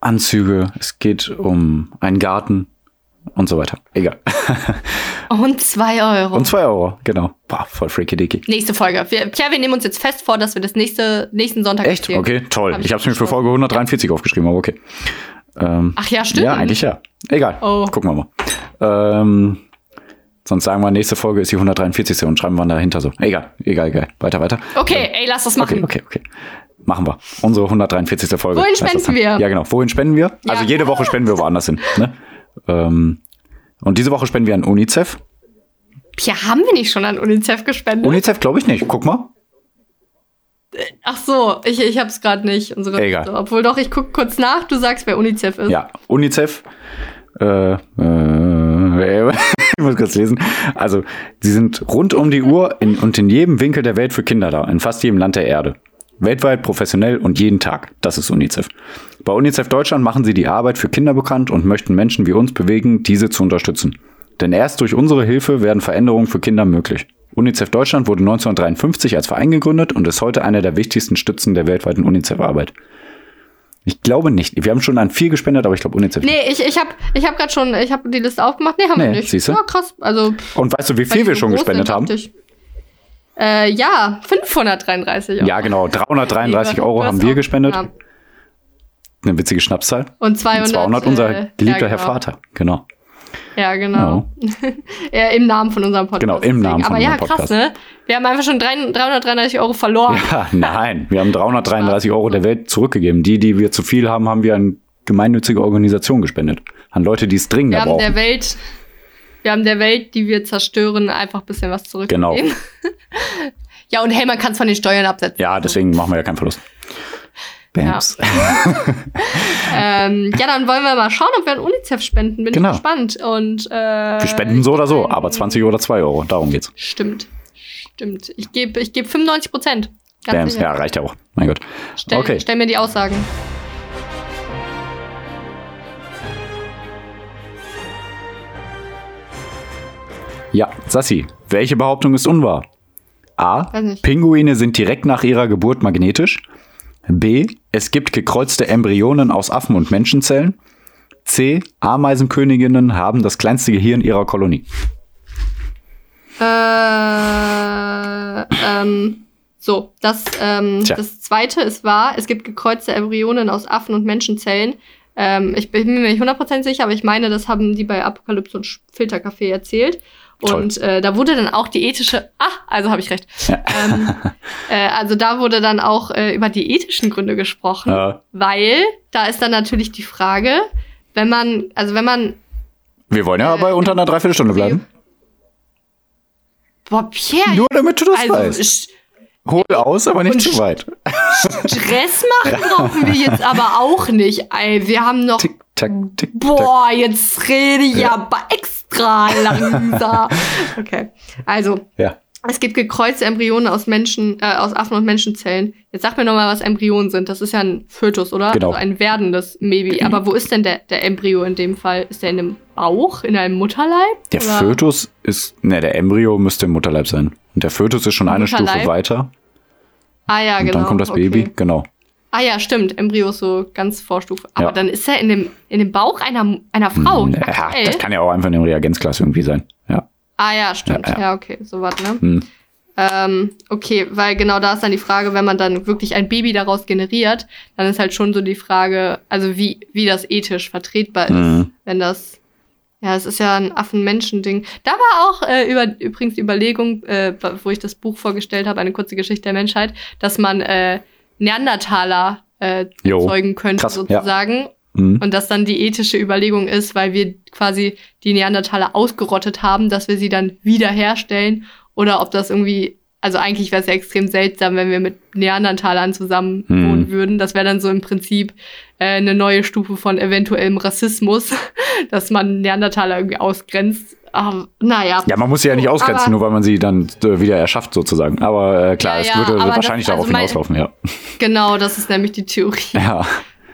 Anzüge. Es geht um einen Garten und so weiter. Egal. Und zwei Euro. Und zwei Euro, genau. Boah, voll freaky dicky. Nächste Folge. Wir, Pierre, wir nehmen uns jetzt fest vor, dass wir das nächste, nächsten Sonntag Echt? erzählen. Okay, toll. Hab ich habe es mir für. Folge 143 aufgeschrieben, aber okay. Ähm, Ach ja, stimmt. ja, eigentlich ja. Egal. Oh. Gucken wir mal. Ähm, sonst sagen wir, nächste Folge ist die 143. und schreiben wir dahinter so. Egal, egal, egal. Weiter, weiter. Okay, ey, lass das machen. Okay, okay, okay. Machen wir. Unsere 143. Folge. Wohin spenden wir? Ja, genau. Wohin spenden wir? Also Ja. jede Woche spenden wir woanders hin. Ne? Ähm, und diese Woche spenden wir an UNICEF. Pia, haben wir nicht schon an UNICEF gespendet? UNICEF glaube ich nicht. Guck mal. Ach so, ich, ich hab's gerade nicht. Unsere Egal. So, obwohl doch, ich guck kurz nach, du sagst, wer UNICEF ist. Ja, UNICEF. Äh, äh, ich muss kurz lesen. Also, sie sind rund um die Uhr in, und in jedem Winkel der Welt für Kinder da, in fast jedem Land der Erde. Weltweit, professionell und jeden Tag. Das ist UNICEF. Bei UNICEF Deutschland machen sie die Arbeit für Kinder bekannt und möchten Menschen wie uns bewegen, diese zu unterstützen. Denn erst durch unsere Hilfe werden Veränderungen für Kinder möglich. UNICEF Deutschland wurde 1953 als Verein gegründet und ist heute einer der wichtigsten Stützen der weltweiten UNICEF-Arbeit. Ich glaube nicht. Wir haben schon an viel gespendet, aber ich glaube UNICEF nicht. Nee, ich, ich habe ich hab gerade schon, ich habe die Liste aufgemacht. Nee, haben wir Nee, nicht. siehste? Ja, krass. Also, Und weißt du, wie viel wir schon gespendet sind, haben? Äh, ja, 533 Euro. Ja, genau. 333 Lieber- Euro haben wir gespendet. Ja. Eine witzige Schnapszahl. Und 200, 200 unser äh, geliebter ja, Herr genau. Vater. Genau. Ja, genau. ja, Im Namen von unserem Podcast. Genau, im Namen von Aber ja, unserem krass, Podcast. ne? Wir haben einfach schon 3 333 Euro verloren. Ja, nein. Wir haben 333 Euro der Welt zurückgegeben. Die, die wir zu viel haben, haben wir an gemeinnützige Organisationen gespendet. An Leute, die es Wir dringender haben der brauchen. Welt, wir haben der Welt, die wir zerstören, einfach ein bisschen was Genau. ja, und hey, man kann es von den Steuern absetzen. Ja, deswegen machen wir ja keinen Verlust. Bams. Ähm, ja, dann wollen wir mal schauen, ob wir an UNICEF spenden. Bin Genau. ich gespannt. Und, äh, Wir spenden so oder so, aber 20 oder 2 Euro. Darum geht's. Stimmt. Stimmt. Ich gebe ich geb 95 Prozent. Bams. sicher. Ja, reicht ja auch. Mein Gott. Stell, okay. stell mir die Aussagen. Ja, Sassi, welche Behauptung ist unwahr? A. Pinguine sind direkt nach ihrer Geburt magnetisch. B. Es gibt gekreuzte Embryonen aus Affen- und Menschenzellen. C. Ameisenköniginnen haben das kleinste Gehirn ihrer Kolonie. Äh, ähm, so, das, ähm, Tja. das zweite ist wahr. Es gibt gekreuzte Embryonen aus Affen- und Menschenzellen. Ähm, ich bin mir nicht 100% sicher, aber ich meine, das haben die bei Apokalypse und Filterkaffee erzählt. Toll. Und äh, da wurde dann auch die ethische. Ah, also habe ich recht. ähm, äh, also da wurde dann auch äh, über die ethischen Gründe gesprochen, Ja. weil da ist dann natürlich die Frage, wenn man, also wenn man Wir wollen ja Äh, aber unter einer Dreiviertelstunde bleiben. Boah, Pierre, Nur damit du das also weißt. Hol aus, aber nicht zu weit. Stress machen brauchen wir jetzt aber auch nicht. Ey, wir haben noch. Tick, tack, tick. Boah, jetzt rede ich aber extra langsam. Okay, also Ja. es gibt gekreuzte Embryonen aus Menschen, äh, aus Affen- und Menschenzellen. Jetzt sag mir noch mal, was Embryonen sind. Das ist ja ein Fötus, oder? Genau. Also ein werdendes Maybe. Aber wo ist denn der, der Embryo in dem Fall? Ist der in einem Bauch, in einem Mutterleib? Der Oder- Fötus ist, ne, der Embryo müsste im Mutterleib sein. Und der Fötus ist schon eine Mutterleib? Stufe weiter. Ah ja, Und genau. dann kommt das okay. Baby, genau. Ah ja, stimmt. Embryo ist so ganz Vorstufe. Aber Ja. dann ist er in dem, in dem Bauch einer, einer Frau. Hm, Ja, aktuell. das kann ja auch einfach in dem Reagenzglas irgendwie sein. Ja. ah ja, stimmt. Ja, Ja, ja. okay, so was, ne? Hm. Ähm, okay, weil genau da ist dann die Frage, wenn man dann wirklich ein Baby daraus generiert, dann ist halt schon so die Frage, also wie, wie das ethisch vertretbar ist, Mhm. wenn das, ja, es ist ja ein Affen-Menschen-Ding. Da war auch äh, über, übrigens die Überlegung, äh, wo ich das Buch vorgestellt habe, eine kurze Geschichte der Menschheit, dass man äh, Neandertaler äh, zeugen könnte, krass, ja. sozusagen. Mhm. Und dass dann die ethische Überlegung ist, weil wir quasi die Neandertaler ausgerottet haben, dass wir sie dann wiederherstellen oder ob das irgendwie, also eigentlich wäre es ja extrem seltsam, wenn wir mit Neandertalern zusammen Hm. wohnen würden. Das wäre dann so im Prinzip äh, eine neue Stufe von eventuellem Rassismus, dass man Neandertaler irgendwie ausgrenzt. Aber, naja. Ja, man muss sie ja nicht ausgrenzen, aber- nur weil man sie dann äh, wieder erschafft, sozusagen. Aber äh, klar, Ja, es ja, würde das- wahrscheinlich also darauf hinauslaufen, ja. Genau, das ist nämlich die Theorie. Ja.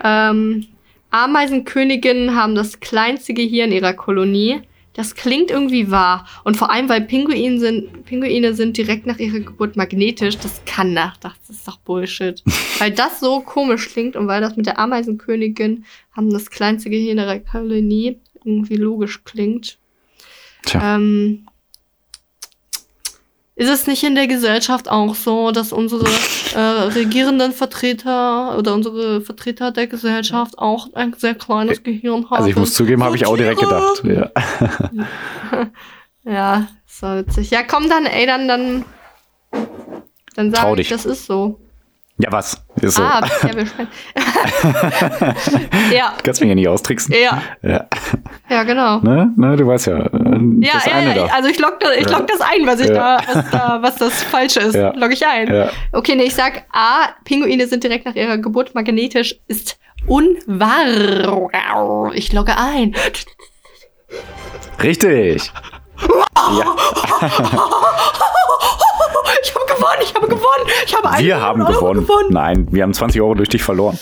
Ähm, Ameisenköniginnen haben das kleinste Gehirn ihrer Kolonie. Das klingt irgendwie wahr. Und vor allem, weil Pinguine sind, Pinguine sind direkt nach ihrer Geburt magnetisch. Das kann nach, das ist doch Bullshit. weil das so komisch klingt und weil das mit der Ameisenkönigin haben das kleinste Gehirn ihrer Kolonie irgendwie logisch klingt. Tja. Ähm, ist es nicht in der Gesellschaft auch so, dass unsere äh, regierenden Vertreter oder unsere Vertreter der Gesellschaft auch ein sehr kleines Gehirn haben? Also ich muss zugeben, habe ich auch direkt gedacht. Ja. Ja, so witzig. Ja, komm dann, ey, dann, dann, dann Trau sag ich, dich. das ist so. Ja, was? Ist so. Ah, ja. Kannst mich ja nicht austricksen. Ja. Ja, Ja, genau. ne? ne, du weißt ja. äh, Ja, das ja, eine ja, da. also ich log, das, ich log das ein, was ich Ja. da, was da, was das Falsche ist, Ja. log ich ein. Ja. Okay, nee, ich sag A, Pinguine sind direkt nach ihrer Geburt magnetisch, ist unwahr. Ich logge ein. Richtig. Ja, Ich habe gewonnen, ich habe gewonnen, ich habe einen wir haben Euro gewonnen. Nein, wir haben 20 Euro durch dich verloren.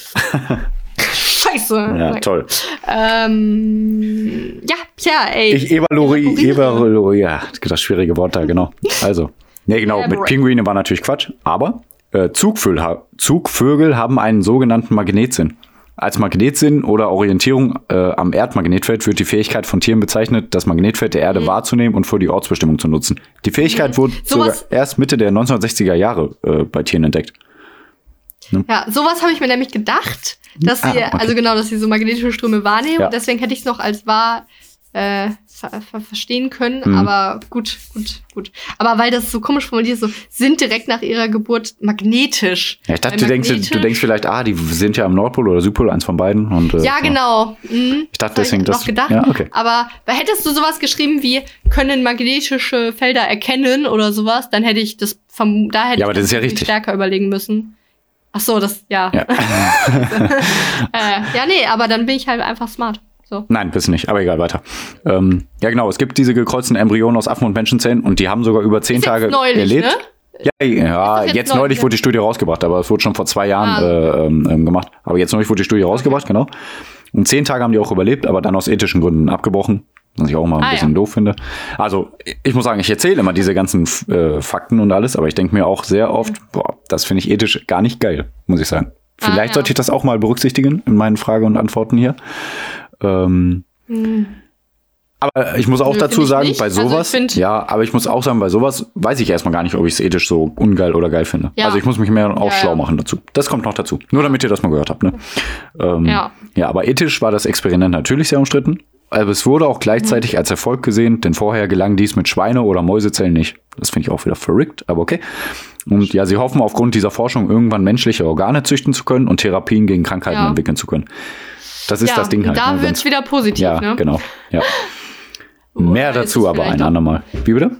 Scheiße. Ja, Nein. toll. Ähm, ja, tja, ey. Ich evaluiere, evaluiere, ja, das schwierige Wort da, genau. Also, nee, genau, mit. Pinguine war natürlich Quatsch, aber äh, Zugvögel haben einen sogenannten Magnetsinn. Als Magnetsinn oder Orientierung äh, am Erdmagnetfeld wird die Fähigkeit von Tieren bezeichnet, das Magnetfeld der Erde wahrzunehmen und für die Ortsbestimmung zu nutzen. Die Fähigkeit wurde sogar Mhm. Sowas- erst Mitte der 1960er Jahre äh, bei Tieren entdeckt. Ja, sowas habe ich mir nämlich gedacht, dass sie, Ah, okay. also genau, dass sie so magnetische Ströme wahrnehmen. Ja. Deswegen hätte ich es noch als wahr äh, ver ver verstehen können. Mhm. Aber gut, gut, gut. Aber weil das so komisch formuliert ist, so sind direkt nach ihrer Geburt magnetisch. Ja, ich dachte, du denkst, du denkst vielleicht, ah, die sind ja am Nordpol oder Südpol, eins von beiden. Und, äh, Ja, genau. Mhm. Ich dachte Das deswegen, ich noch das- gedacht. ja, okay. Aber hättest du sowas geschrieben wie können magnetische Felder erkennen oder sowas, dann hätte ich das vom da hätte Ja, aber ich das ist ja richtig. stärker überlegen müssen. Ach so, das ja. Ja. äh, ja, nee, aber dann bin ich halt einfach smart. So. Nein, bist nicht, aber egal, weiter. Ähm, ja, genau, es gibt diese gekreuzten Embryonen aus Affen- und Menschenzellen und die haben sogar über zehn Tage neulich, erlebt. ne? Ja, ja jetzt, jetzt neulich neu- wurde die Studie rausgebracht, aber es wurde schon vor zwei Jahren Ah. äh, ähm, ähm, gemacht. Aber jetzt neulich wurde die Studie rausgebracht, genau. Und zehn Tage haben die auch überlebt, aber dann aus ethischen Gründen abgebrochen. Was ich auch mal ein Ah, bisschen ja. doof finde. Also, ich muss sagen, ich erzähle immer diese ganzen äh, Fakten und alles, aber ich denke mir auch sehr oft, boah, das finde ich ethisch gar nicht geil, muss ich sagen. Ah, Vielleicht ja. sollte ich das auch mal berücksichtigen in meinen Frage und Antworten hier. Ähm, aber ich muss auch Nö, dazu sagen, bei Also sowas, find- ja, aber ich muss auch sagen, bei sowas weiß ich erstmal gar nicht, ob ich es ethisch so ungeil oder geil finde. Ja. Also ich muss mich mehr auch Ja, schlau ja. machen dazu. Das kommt noch dazu. Nur damit ihr das mal gehört habt. Ne? Ähm, Ja. ja, aber ethisch war das Experiment natürlich sehr umstritten. Aber es wurde auch gleichzeitig als Erfolg gesehen, denn vorher gelang dies mit Schweine- oder Mäusezellen nicht. Das finde ich auch wieder verrückt, aber okay. Und ja, sie hoffen aufgrund dieser Forschung irgendwann menschliche Organe züchten zu können und Therapien gegen Krankheiten entwickeln zu können. Das ist ja, das Ding halt. Da ne, wird's sonst- wieder positiv, ja, ne? genau. Ja. Mehr dazu es aber ein andermal. Wie bitte?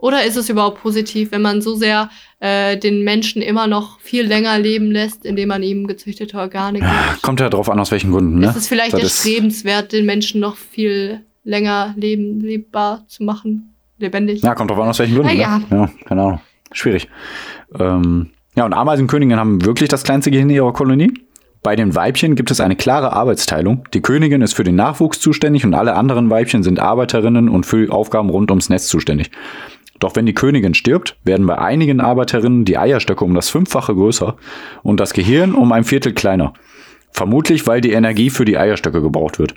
Oder ist es überhaupt positiv, wenn man so sehr äh, den Menschen immer noch viel länger leben lässt, indem man ihm gezüchtete Organe gibt? Kommt ja drauf an, aus welchen Gründen. Ne? Ist es vielleicht Das erstrebenswert, den Menschen noch viel länger leben, lebbar zu machen? Lebendig? Ja, kommt drauf an, aus welchen Gründen. Na ja. Ne? ja, keine Ahnung. Schwierig. Ähm, ja, und Ameisenköniginnen haben wirklich das kleinste Gehirn ihrer Kolonie. Bei den Weibchen gibt es eine klare Arbeitsteilung. Die Königin ist für den Nachwuchs zuständig und alle anderen Weibchen sind Arbeiterinnen und für Aufgaben rund ums Nest zuständig. Doch wenn die Königin stirbt, werden bei einigen Arbeiterinnen die Eierstöcke um das Fünffache größer und das Gehirn um ein Viertel kleiner. Vermutlich, weil die Energie für die Eierstöcke gebraucht wird.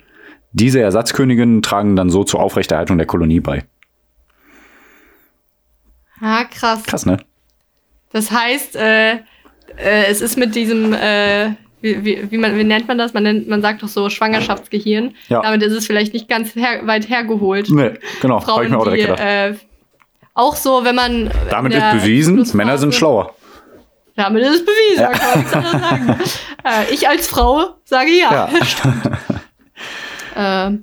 Diese Ersatzköniginnen tragen dann so zur Aufrechterhaltung der Kolonie bei. Ah, krass. Krass, ne? Das heißt, äh, äh, es ist mit diesem, äh, wie, wie, wie, man, wie nennt man das? Man, nennt, man sagt doch so Schwangerschaftsgehirn. Ja. Damit ist es vielleicht nicht ganz her, weit hergeholt. Nee, genau. Frauen, ich mir auch die, gedacht. äh, auch so, wenn man. Damit ist bewiesen, Männer sind schlauer. Damit ist es bewiesen, ja. kann man nichts sagen. äh, ich als Frau sage ja. Ja.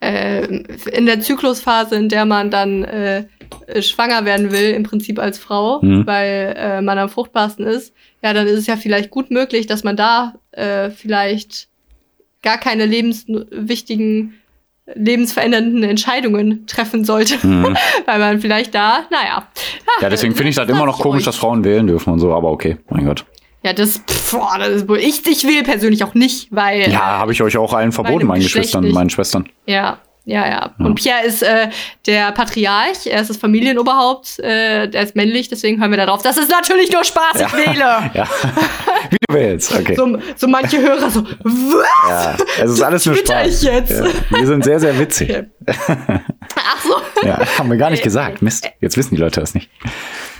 äh, äh, in der Zyklusphase, in der man dann äh, schwanger werden will, im Prinzip als Frau, Mhm. weil äh, man am fruchtbarsten ist, ja, dann ist es ja vielleicht gut möglich, dass man da äh, vielleicht gar keine lebenswichtigen, lebensverändernden Entscheidungen treffen sollte, weil man vielleicht da, naja. Mhm. ja, deswegen finde ich das immer noch komisch, euch. dass Frauen wählen dürfen und so, aber okay, mein Gott. Ja, das, pff, boah, das ist wohl, ich, ich will persönlich auch nicht, weil, Ja, habe ich euch auch allen verboten, meinen Geschwistern, meinen Schwestern. Ja, ja, ja. Und Pierre ist äh, der Patriarch, er ist das Familienoberhaupt, äh, der ist männlich, deswegen hören wir da drauf. Das ist natürlich nur Spaß, ich wähle. Ja. Wie du willst, okay. So, so manche Hörer so, was? ja, es ist alles nur Spaß. ich jetzt? Ja. Wir sind sehr, sehr witzig. Okay. Ach so. Ja, haben wir gar nicht gesagt. Mist, jetzt wissen die Leute das nicht.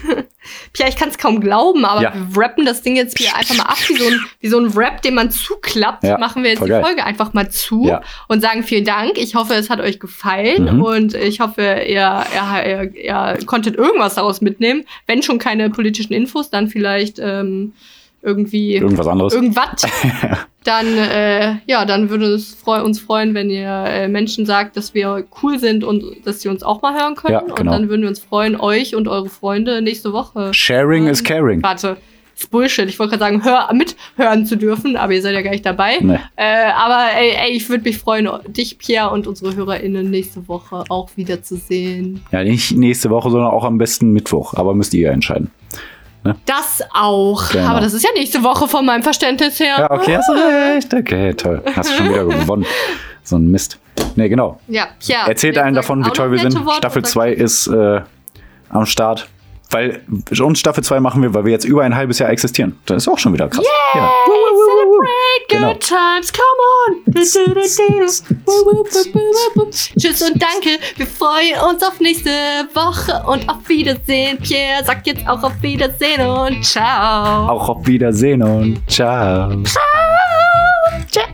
Pia, ich kann es kaum glauben, aber Ja. wir rappen das Ding jetzt hier einfach mal ab, wie so ein, wie so ein Rap, den man zuklappt. Ja, Machen wir jetzt die geil. Folge einfach mal zu Ja. und sagen vielen Dank. Ich hoffe, es hat euch gefallen Mhm. und ich hoffe, ihr, ihr, ihr, ihr konntet irgendwas daraus mitnehmen. Wenn schon keine politischen Infos, dann vielleicht ähm, irgendwie Irgendwas anderes. irgendwas. dann, äh, ja, dann würde es freu uns freuen, wenn ihr äh, Menschen sagt, dass wir cool sind und dass sie uns auch mal hören können. Ja, Und genau. dann würden wir uns freuen, euch und eure Freunde nächste Woche. Sharing is caring. Warte, ist Bullshit. Ich wollte gerade sagen, hör, mithören zu dürfen, aber ihr seid ja gar nicht dabei. Nee. Äh, aber ey, ey ich würde mich freuen, dich, Pierre, und unsere HörerInnen nächste Woche auch wiederzusehen. Ja, nicht nächste Woche, sondern auch am besten Mittwoch. Aber müsst ihr ja entscheiden. Das auch. Genau. Aber das ist ja nächste Woche von meinem Verständnis her. Ja, okay, hast du recht. Okay, toll. Hast du schon wieder gewonnen. So ein Mist. Nee, genau. Ja, ja. Erzählt allen davon, wie toll wir sind. Worte Staffel und sag- 2 ist äh, am Start. Weil uns Staffel 2 machen wir, weil wir jetzt über ein halbes Jahr existieren. Das ist auch schon wieder krass. Ja. Good Genau. times, come on. Tschüss und danke. Wir freuen uns auf nächste Woche und auf Wiedersehen. Pierre sagt jetzt auch auf Wiedersehen und ciao. Auch auf Wiedersehen und ciao. Ciao.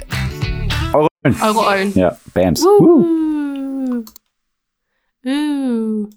Eure Eulen. Eure Eulen. Ja, Bams. Uh. Uh. Uh.